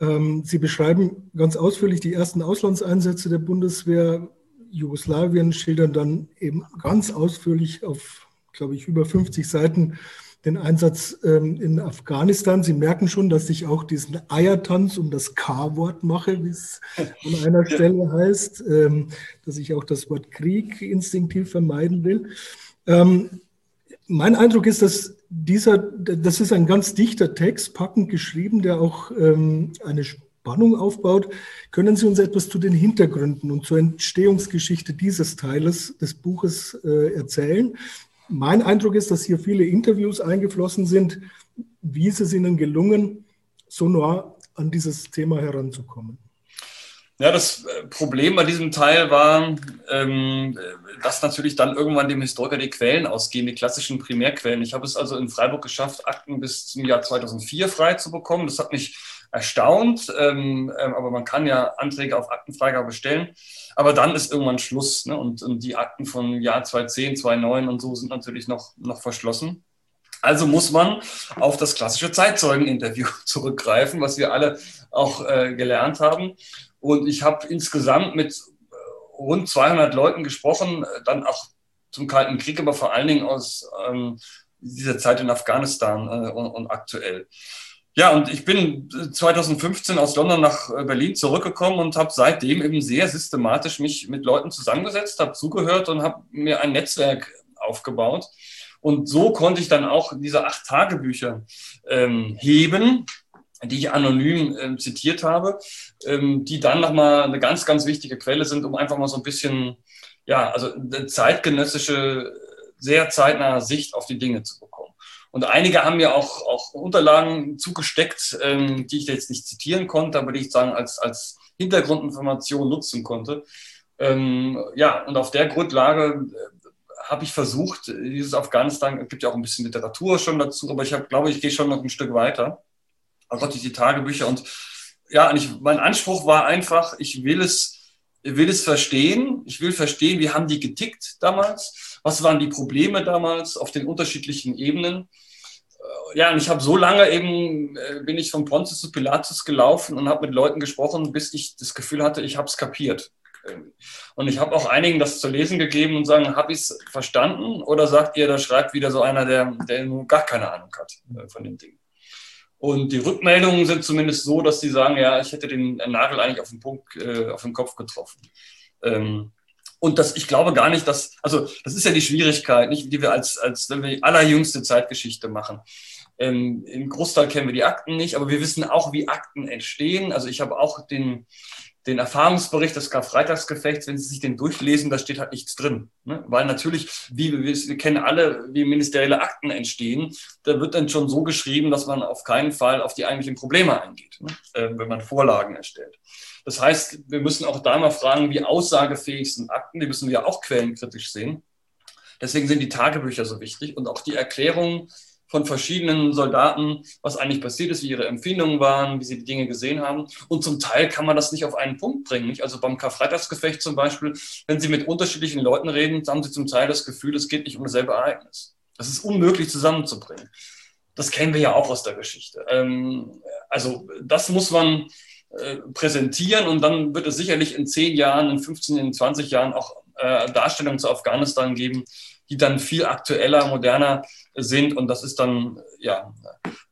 Ähm, Sie beschreiben ganz ausführlich die ersten Auslandseinsätze der Bundeswehr. Jugoslawien schildern dann eben ganz ausführlich auf, glaube ich, über 50 Seiten den Einsatz ähm, in Afghanistan. Sie merken schon, dass ich auch diesen Eiertanz um das K-Wort mache, wie es an einer Stelle heißt, ähm, dass ich auch das Wort Krieg instinktiv vermeiden will. Ähm, mein Eindruck ist, dass dieser, das ist ein ganz dichter Text, packend geschrieben, der auch ähm, eine Spannung aufbaut. Können Sie uns etwas zu den Hintergründen und zur Entstehungsgeschichte dieses Teiles des Buches äh, erzählen? Mein Eindruck ist, dass hier viele Interviews eingeflossen sind. Wie ist es Ihnen gelungen, so nah an dieses Thema heranzukommen? Ja, das äh, Problem bei diesem Teil war, ähm, dass natürlich dann irgendwann dem Historiker die Quellen ausgehen, die klassischen Primärquellen. Ich habe es also in Freiburg geschafft, Akten bis zum Jahr 2004 frei zu bekommen. Das hat mich erstaunt, ähm, ähm, aber man kann ja Anträge auf Aktenfreigabe stellen. Aber dann ist irgendwann Schluss. Ne? Und, und die Akten von Jahr 2010, 2009 und so sind natürlich noch, noch verschlossen. Also muss man auf das klassische Zeitzeugeninterview zurückgreifen, was wir alle auch äh, gelernt haben. Und ich habe insgesamt mit äh, rund 200 Leuten gesprochen, dann auch zum Kalten Krieg, aber vor allen Dingen aus ähm, dieser Zeit in Afghanistan äh, und, und aktuell. Ja, und ich bin 2015 aus London nach äh, Berlin zurückgekommen und habe seitdem eben sehr systematisch mich mit Leuten zusammengesetzt, habe zugehört und habe mir ein Netzwerk aufgebaut. Und so konnte ich dann auch diese acht Tagebücher ähm, heben, die ich anonym äh, zitiert habe, ähm, die dann nochmal eine ganz, ganz wichtige Quelle sind, um einfach mal so ein bisschen, ja, also eine zeitgenössische, sehr zeitnahe Sicht auf die Dinge zu bekommen. Und einige haben mir auch, auch Unterlagen zugesteckt, ähm, die ich jetzt nicht zitieren konnte, aber die ich sagen als, als Hintergrundinformation nutzen konnte. Ähm, ja, und auf der Grundlage äh, habe ich versucht, dieses Afghanistan, es gibt ja auch ein bisschen Literatur schon dazu, aber ich hab, glaube, ich gehe schon noch ein Stück weiter. Also die Tagebücher und ja, und ich, mein Anspruch war einfach, ich will es, will es verstehen. Ich will verstehen, wie haben die getickt damals? Was waren die Probleme damals auf den unterschiedlichen Ebenen? ja, und ich habe so lange eben, äh, bin ich von Pontius zu Pilatus gelaufen und habe mit Leuten gesprochen, bis ich das Gefühl hatte, ich habe es kapiert. Und ich habe auch einigen das zu lesen gegeben und sagen, habe ich es verstanden? Oder sagt ihr, da schreibt wieder so einer, der, der nur gar keine Ahnung hat äh, von den Dingen. Und die Rückmeldungen sind zumindest so, dass sie sagen, ja, ich hätte den Nagel eigentlich auf den Punkt, äh, auf den Kopf getroffen. Ähm, und das, ich glaube gar nicht, dass, also das ist ja die Schwierigkeit, nicht, die wir als, als wenn wir die allerjüngste Zeitgeschichte machen. Ähm, Im Großteil kennen wir die Akten nicht, aber wir wissen auch, wie Akten entstehen. Also ich habe auch den, den Erfahrungsbericht des Karfreitagsgefechts, wenn Sie sich den durchlesen, da steht halt nichts drin. Ne? Weil natürlich, wie wir, wir kennen alle, wie ministerielle Akten entstehen, da wird dann schon so geschrieben, dass man auf keinen Fall auf die eigentlichen Probleme eingeht, ne? äh, wenn man Vorlagen erstellt. Das heißt, wir müssen auch da mal fragen, wie aussagefähig sind Akten, die müssen wir auch quellenkritisch sehen. Deswegen sind die Tagebücher so wichtig und auch die Erklärungen, von verschiedenen Soldaten, was eigentlich passiert ist, wie ihre Empfindungen waren, wie sie die Dinge gesehen haben. Und zum Teil kann man das nicht auf einen Punkt bringen. Nicht? Also beim Karfreitagsgefecht zum Beispiel, wenn Sie mit unterschiedlichen Leuten reden, haben Sie zum Teil das Gefühl, es geht nicht um dasselbe Ereignis. Das ist unmöglich zusammenzubringen. Das kennen wir ja auch aus der Geschichte. Ähm, also das muss man äh, präsentieren und dann wird es sicherlich in zehn Jahren, in 15, in 20 Jahren auch äh, Darstellungen zu Afghanistan geben, die dann viel aktueller, moderner sind. Und das ist dann ja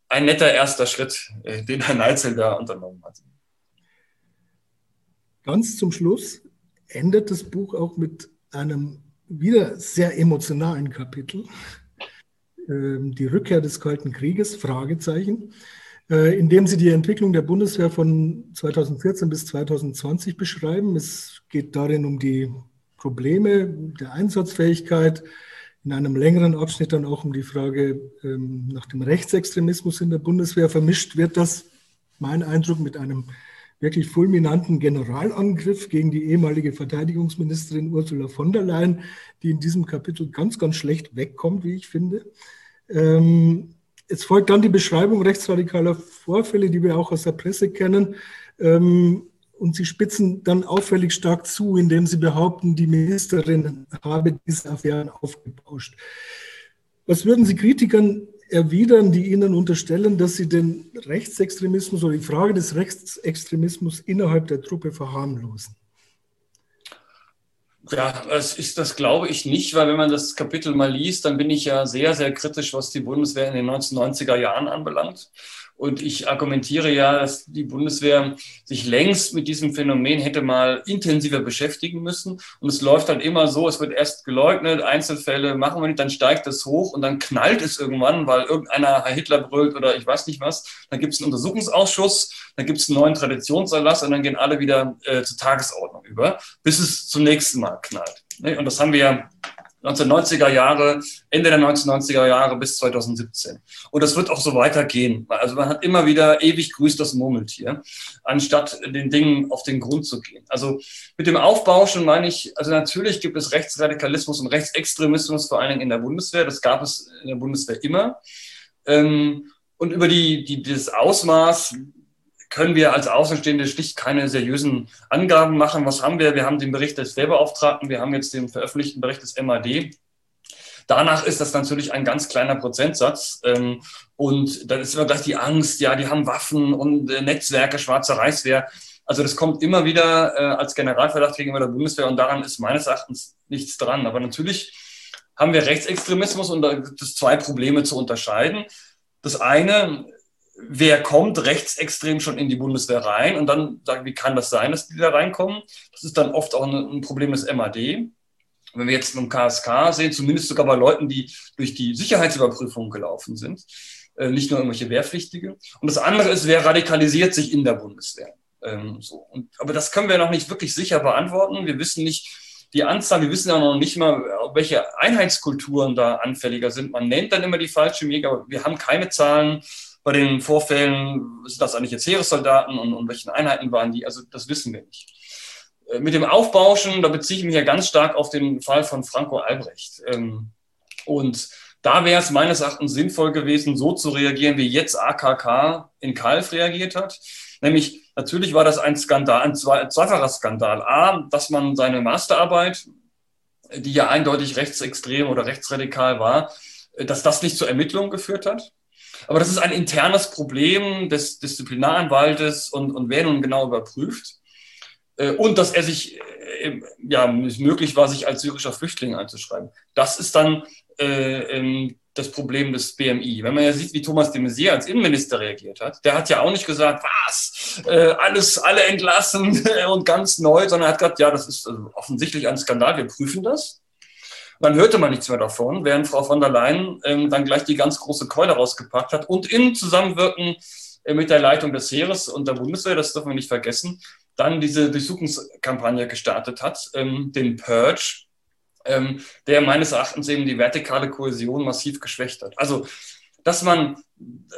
ein netter erster Schritt, äh, den Herr Neitzel da unternommen hat. Ganz zum Schluss endet das Buch auch mit einem wieder sehr emotionalen Kapitel. Ähm, die Rückkehr des Kalten Krieges, Fragezeichen, äh, in dem Sie die Entwicklung der Bundeswehr von 2014 bis 2020 beschreiben. Es geht darin um die Probleme der Einsatzfähigkeit, in einem längeren Abschnitt dann auch um die Frage ähm, nach dem Rechtsextremismus in der Bundeswehr. Vermischt wird das, mein Eindruck, mit einem wirklich fulminanten Generalangriff gegen die ehemalige Verteidigungsministerin Ursula von der Leyen, die in diesem Kapitel ganz, ganz schlecht wegkommt, wie ich finde. Ähm, es folgt dann die Beschreibung rechtsradikaler Vorfälle, die wir auch aus der Presse kennen. Ähm, und sie spitzen dann auffällig stark zu, indem sie behaupten, die Ministerin habe diese Affären aufgebauscht. Was würden Sie Kritikern erwidern, die Ihnen unterstellen, dass Sie den Rechtsextremismus oder die Frage des Rechtsextremismus innerhalb der Truppe verharmlosen? Ja, das ist das glaube ich nicht, weil wenn man das Kapitel mal liest, dann bin ich ja sehr, sehr kritisch, was die Bundeswehr in den 1990er Jahren anbelangt. Und ich argumentiere ja, dass die Bundeswehr sich längst mit diesem Phänomen hätte mal intensiver beschäftigen müssen. Und es läuft dann immer so, es wird erst geleugnet, Einzelfälle machen wir nicht, dann steigt es hoch und dann knallt es irgendwann, weil irgendeiner Herr Hitler brüllt oder ich weiß nicht was. Dann gibt es einen Untersuchungsausschuss, dann gibt es einen neuen Traditionserlass und dann gehen alle wieder äh, zur Tagesordnung über, bis es zum nächsten Mal knallt. Und das haben wir ja 1990er Jahre, Ende der 1990er Jahre bis 2017. Und das wird auch so weitergehen. Also man hat immer wieder ewig grüßt das Murmeltier, anstatt den Dingen auf den Grund zu gehen. Also mit dem Aufbau schon meine ich, also natürlich gibt es Rechtsradikalismus und Rechtsextremismus, vor allen Dingen in der Bundeswehr. Das gab es in der Bundeswehr immer. Ähm, und über die, die, das Ausmaß können wir als Außenstehende schlicht keine seriösen Angaben machen. Was haben wir? Wir haben den Bericht des Wehrbeauftragten, wir haben jetzt den veröffentlichten Bericht des MAD. Danach ist das natürlich ein ganz kleiner Prozentsatz. Ähm, und dann ist immer gleich die Angst, ja, die haben Waffen und äh, Netzwerke, schwarze Reichswehr. Also das kommt immer wieder äh, als Generalverdacht gegenüber der Bundeswehr und daran ist meines Erachtens nichts dran. Aber natürlich haben wir Rechtsextremismus und da gibt es zwei Probleme zu unterscheiden. Das eine wer kommt rechtsextrem schon in die Bundeswehr rein und dann sagen, wie kann das sein, dass die da reinkommen? Das ist dann oft auch ein Problem des MAD. Wenn wir jetzt im KSK sehen, zumindest sogar bei Leuten, die durch die Sicherheitsüberprüfung gelaufen sind, äh, nicht nur irgendwelche Wehrpflichtige. Und das andere ist, wer radikalisiert sich in der Bundeswehr? Ähm, so. Und, aber das können wir noch nicht wirklich sicher beantworten. Wir wissen nicht die Anzahl, wir wissen ja noch nicht mal, welche Einheitskulturen da anfälliger sind. Man nennt dann immer die falsche Jäger, aber wir haben keine Zahlen bei den Vorfällen, sind das eigentlich jetzt Heeressoldaten und, und welchen Einheiten waren die? Also das wissen wir nicht. Äh, mit dem Aufbauschen, da beziehe ich mich ja ganz stark auf den Fall von Franco Albrecht. Ähm, und da wäre es meines Erachtens sinnvoll gewesen, so zu reagieren, wie jetzt AKK in Kalf reagiert hat. Nämlich, natürlich war das ein Skandal, ein zweifacher Skandal. A, dass man seine Masterarbeit, die ja eindeutig rechtsextrem oder rechtsradikal war, dass das nicht zur Ermittlung geführt hat. Aber das ist ein internes Problem des Disziplinaranwaltes und, und wer nun genau überprüft. Äh, und dass er sich, äh, ja, möglich war, sich als syrischer Flüchtling einzuschreiben. Das ist dann äh, ähm, das Problem des BMI. Wenn man ja sieht, wie Thomas de Maizière als Innenminister reagiert hat, der hat ja auch nicht gesagt, was, äh, alles, alle entlassen und ganz neu, sondern er hat gesagt, ja, das ist also offensichtlich ein Skandal, wir prüfen das. Dann hörte man nichts mehr davon, während Frau von der Leyen ähm, dann gleich die ganz große Keule rausgepackt hat und im Zusammenwirken äh, mit der Leitung des Heeres und der Bundeswehr, das dürfen wir nicht vergessen, dann diese Durchsuchungskampagne gestartet hat, ähm, den Purge, ähm, der meines Erachtens eben die vertikale Kohäsion massiv geschwächt hat. Also, dass man,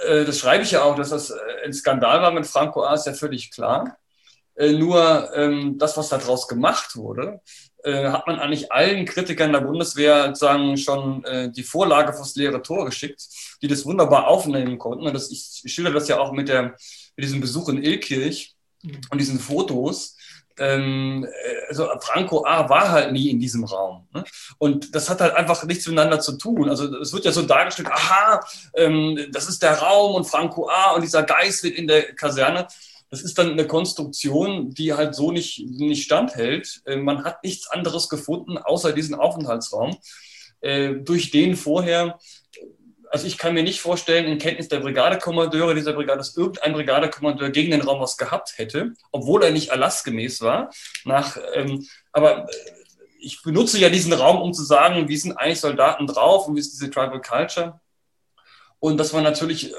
äh, das schreibe ich ja auch, dass das äh, ein Skandal war mit Franco A, ist ja völlig klar. Äh, nur ähm, das, was daraus gemacht wurde, äh, hat man eigentlich allen Kritikern der Bundeswehr sozusagen schon äh, die Vorlage fürs leere Tor geschickt, die das wunderbar aufnehmen konnten. Und das, ich schilder das ja auch mit, der, mit diesem Besuch in Ilkirch mhm. und diesen Fotos ähm, also Franco A war halt nie in diesem Raum. Ne? Und das hat halt einfach nichts miteinander zu tun. Also es wird ja so dargestellt, aha, ähm, das ist der Raum und Franco A und dieser Geist wird in der Kaserne. Das ist dann eine Konstruktion, die halt so nicht, nicht standhält. Äh, man hat nichts anderes gefunden, außer diesen Aufenthaltsraum, äh, durch den vorher also ich kann mir nicht vorstellen, in Kenntnis der Brigadekommandeure dieser Brigade, dass irgendein Brigadekommandeur gegen den Raum was gehabt hätte, obwohl er nicht erlassgemäß war. Nach, ähm, aber ich benutze ja diesen Raum, um zu sagen, wie sind eigentlich Soldaten drauf und wie ist diese Tribal Culture. Und dass man natürlich äh,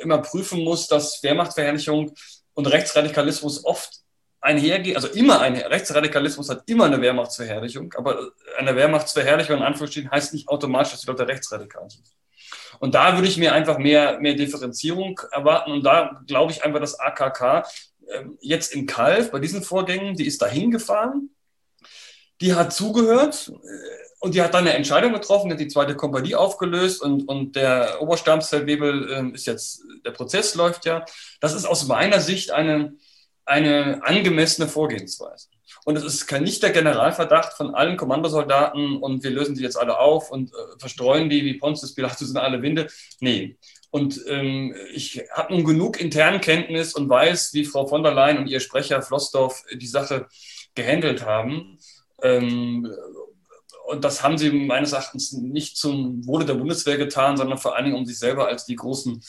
immer prüfen muss, dass Wehrmachtverherrlichung und Rechtsradikalismus oft einhergehen, also immer ein Rechtsradikalismus hat immer eine Wehrmachtsverherrlichung, aber eine Wehrmachtsverherrlichung in Anführungsstrichen heißt nicht automatisch, dass die Leute rechtsradikal sind. Und da würde ich mir einfach mehr, mehr Differenzierung erwarten. Und da glaube ich einfach, dass AKK äh, jetzt in Kalf bei diesen Vorgängen, die ist da hingefahren, die hat zugehört äh, und die hat dann eine Entscheidung getroffen, hat die zweite Kompanie aufgelöst und, und der Oberstabsfeldwebel äh, ist jetzt, der Prozess läuft ja. Das ist aus meiner Sicht eine, eine angemessene Vorgehensweise. Und es ist nicht der Generalverdacht von allen Kommandosoldaten und wir lösen sie jetzt alle auf und äh, verstreuen die wie Pontius Pilatus in alle Winde. Nee. Und ähm, ich habe nun genug internen Kenntnis und weiß, wie Frau von der Leyen und ihr Sprecher Flossdorf die Sache gehandelt haben. Ähm, und das haben sie meines Erachtens nicht zum Wohle der Bundeswehr getan, sondern vor allen Dingen, um sich selber als die großen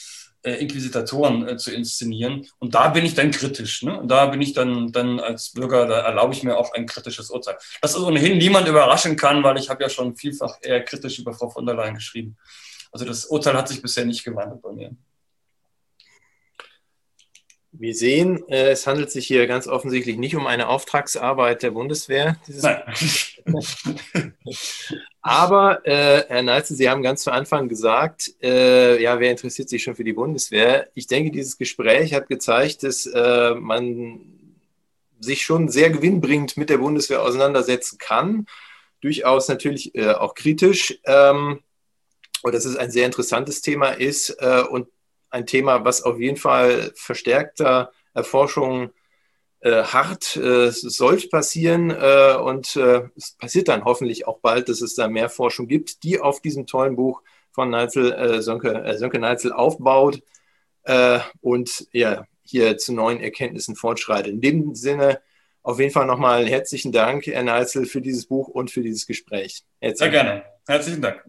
äh, Inquisitatoren äh, zu inszenieren. Und da bin ich dann kritisch. Ne? Und da bin ich dann, dann als Bürger, da erlaube ich mir auch ein kritisches Urteil. Das ist ohnehin niemand überraschen kann, weil ich habe ja schon vielfach eher kritisch über Frau von der Leyen geschrieben. Also das Urteil hat sich bisher nicht gewandelt bei mir. Wir sehen, äh, es handelt sich hier ganz offensichtlich nicht um eine Auftragsarbeit der Bundeswehr. Aber, äh, Herr Neitzel, Sie haben ganz zu Anfang gesagt, äh, ja, wer interessiert sich schon für die Bundeswehr? Ich denke, dieses Gespräch hat gezeigt, dass äh, man sich schon sehr gewinnbringend mit der Bundeswehr auseinandersetzen kann. Durchaus natürlich äh, auch kritisch. Ähm, und dass es ein sehr interessantes Thema ist äh, und ein Thema, was auf jeden Fall verstärkter Erforschung äh, hart äh, sollte passieren äh, und äh, es passiert dann hoffentlich auch bald, dass es da mehr Forschung gibt, die auf diesem tollen Buch von Neitzel, äh, Sönke, äh, Sönke Neitzel aufbaut und ja, hier zu neuen Erkenntnissen fortschreitet. In dem Sinne auf jeden Fall nochmal herzlichen Dank, Herr Neitzel, für dieses Buch und für dieses Gespräch. Herzlichen Sehr gerne. Herzlichen Dank.